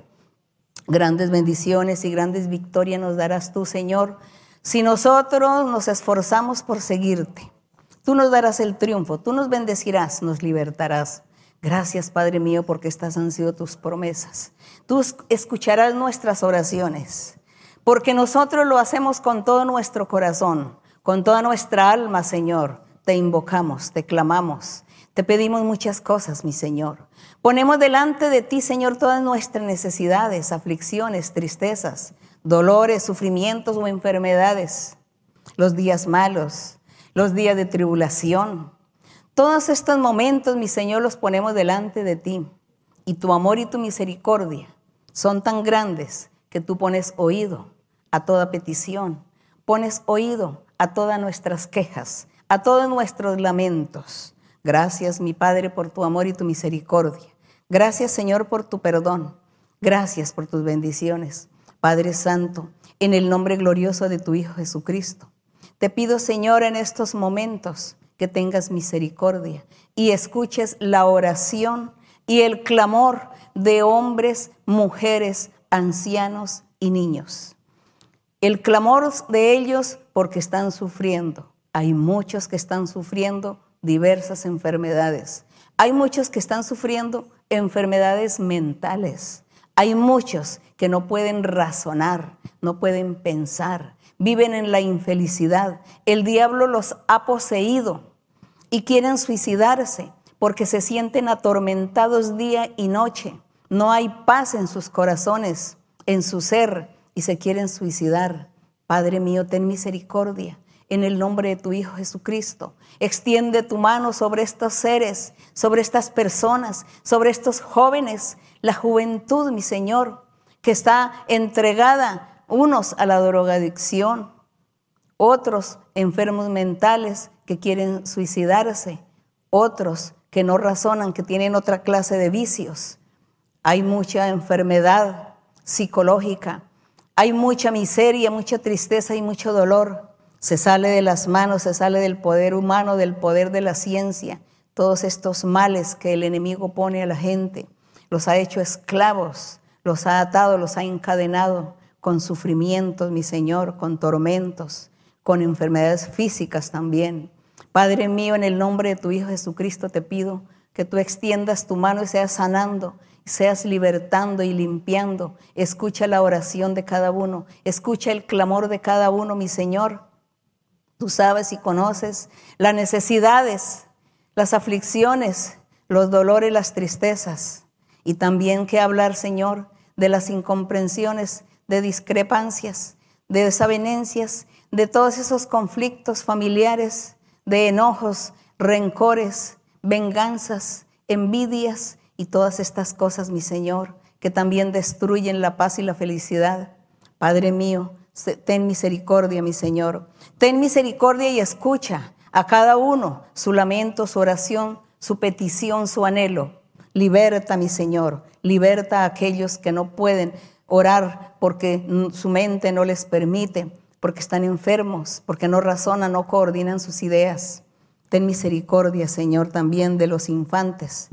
Grandes bendiciones y grandes victorias nos darás tú, Señor, si nosotros nos esforzamos por seguirte. Tú nos darás el triunfo, tú nos bendecirás, nos libertarás. Gracias, Padre mío, porque estas han sido tus promesas. Tú escucharás nuestras oraciones, porque nosotros lo hacemos con todo nuestro corazón, con toda nuestra alma, Señor. Te invocamos, te clamamos, te pedimos muchas cosas, mi Señor. Ponemos delante de ti, Señor, todas nuestras necesidades, aflicciones, tristezas, dolores, sufrimientos o enfermedades, los días malos, los días de tribulación. Todos estos momentos, mi Señor, los ponemos delante de ti. Y tu amor y tu misericordia son tan grandes que tú pones oído a toda petición, pones oído a todas nuestras quejas, a todos nuestros lamentos. Gracias, mi Padre, por tu amor y tu misericordia. Gracias, Señor, por tu perdón. Gracias por tus bendiciones. Padre Santo, en el nombre glorioso de tu Hijo Jesucristo, te pido, Señor, en estos momentos que tengas misericordia y escuches la oración y el clamor de hombres, mujeres, ancianos y niños. El clamor de ellos porque están sufriendo. Hay muchos que están sufriendo diversas enfermedades. Hay muchos que están sufriendo enfermedades mentales. Hay muchos que no pueden razonar, no pueden pensar, viven en la infelicidad. El diablo los ha poseído y quieren suicidarse porque se sienten atormentados día y noche. No hay paz en sus corazones, en su ser, y se quieren suicidar. Padre mío, ten misericordia en el nombre de tu Hijo Jesucristo. Extiende tu mano sobre estos seres, sobre estas personas, sobre estos jóvenes, la juventud, mi Señor, que está entregada unos a la drogadicción, otros enfermos mentales que quieren suicidarse, otros que no razonan, que tienen otra clase de vicios. Hay mucha enfermedad psicológica, hay mucha miseria, mucha tristeza y mucho dolor. Se sale de las manos, se sale del poder humano, del poder de la ciencia. Todos estos males que el enemigo pone a la gente, los ha hecho esclavos, los ha atado, los ha encadenado con sufrimientos, mi Señor, con tormentos, con enfermedades físicas también. Padre mío, en el nombre de tu Hijo Jesucristo te pido que tú extiendas tu mano y seas sanando, seas libertando y limpiando. Escucha la oración de cada uno, escucha el clamor de cada uno, mi Señor. Tú sabes y conoces las necesidades, las aflicciones, los dolores, las tristezas. Y también que hablar, Señor, de las incomprensiones, de discrepancias, de desavenencias, de todos esos conflictos familiares, de enojos, rencores, venganzas, envidias y todas estas cosas, mi Señor, que también destruyen la paz y la felicidad. Padre mío, ten misericordia, mi Señor. Ten misericordia y escucha a cada uno su lamento, su oración, su petición, su anhelo. Liberta, mi Señor. Liberta a aquellos que no pueden orar porque su mente no les permite porque están enfermos, porque no razonan, no coordinan sus ideas. Ten misericordia, Señor, también de los infantes.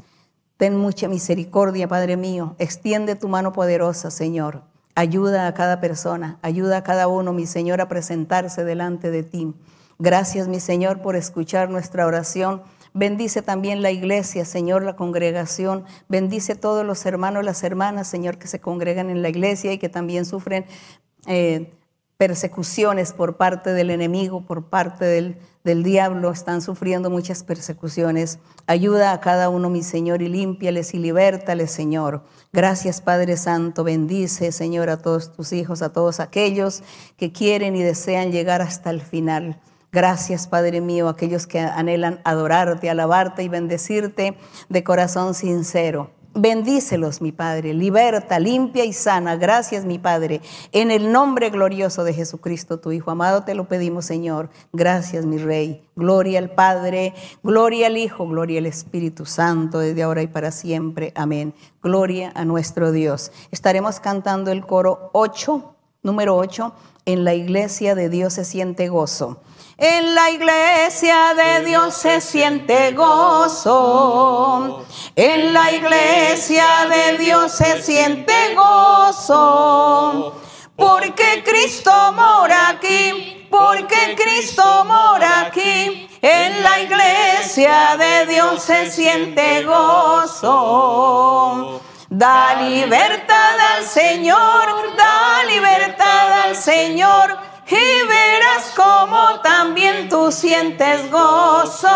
Ten mucha misericordia, Padre mío. Extiende tu mano poderosa, Señor. Ayuda a cada persona, ayuda a cada uno, mi Señor, a presentarse delante de ti. Gracias, mi Señor, por escuchar nuestra oración. Bendice también la iglesia, Señor, la congregación. Bendice todos los hermanos, las hermanas, Señor, que se congregan en la iglesia y que también sufren eh, persecuciones por parte del enemigo, por parte del, del diablo, están sufriendo muchas persecuciones. Ayuda a cada uno, mi Señor, y límpiales y libértales, Señor. Gracias, Padre Santo. Bendice, Señor, a todos tus hijos, a todos aquellos que quieren y desean llegar hasta el final. Gracias, Padre mío, a aquellos que anhelan adorarte, alabarte y bendecirte de corazón sincero. Bendícelos, mi Padre, liberta, limpia y sana. Gracias, mi Padre. En el nombre glorioso de Jesucristo, tu Hijo amado, te lo pedimos, Señor. Gracias, mi Rey. Gloria al Padre, gloria al Hijo, gloria al Espíritu Santo, desde ahora y para siempre. Amén. Gloria a nuestro Dios. Estaremos cantando el coro 8, número 8, en la iglesia de Dios se siente gozo. En la iglesia de Dios se siente gozo. En la iglesia de Dios se siente gozo. Porque Cristo mora aquí, porque Cristo mora aquí. En la iglesia de Dios se siente gozo. Da libertad al Señor, da libertad al Señor y verás cómo también tú sientes gozo.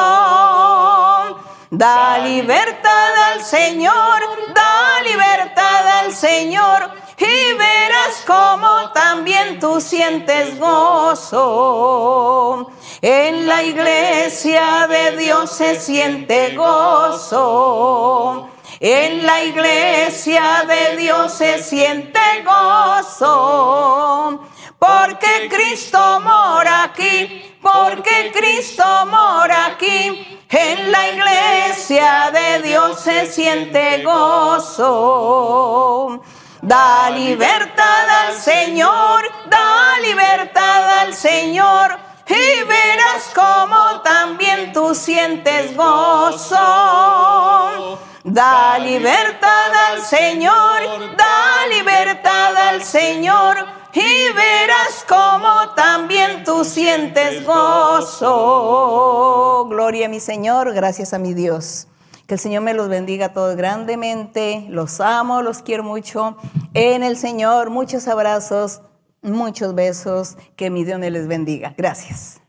Da libertad al Señor, da libertad al Señor y verás cómo también tú sientes gozo. En la iglesia de Dios se siente gozo. En la iglesia de Dios se siente gozo porque Cristo mora aquí, porque Cristo mora aquí. En la iglesia de Dios se siente gozo. Da libertad al Señor, da libertad al Señor. Y verás cómo también tú sientes gozo. Da libertad al Señor, da libertad al Señor y verás cómo también tú sientes gozo. Gloria a mi Señor, gracias a mi Dios. Que el Señor me los bendiga a todos grandemente. Los amo, los quiero mucho. En el Señor, muchos abrazos, muchos besos. Que mi Dios me les bendiga. Gracias.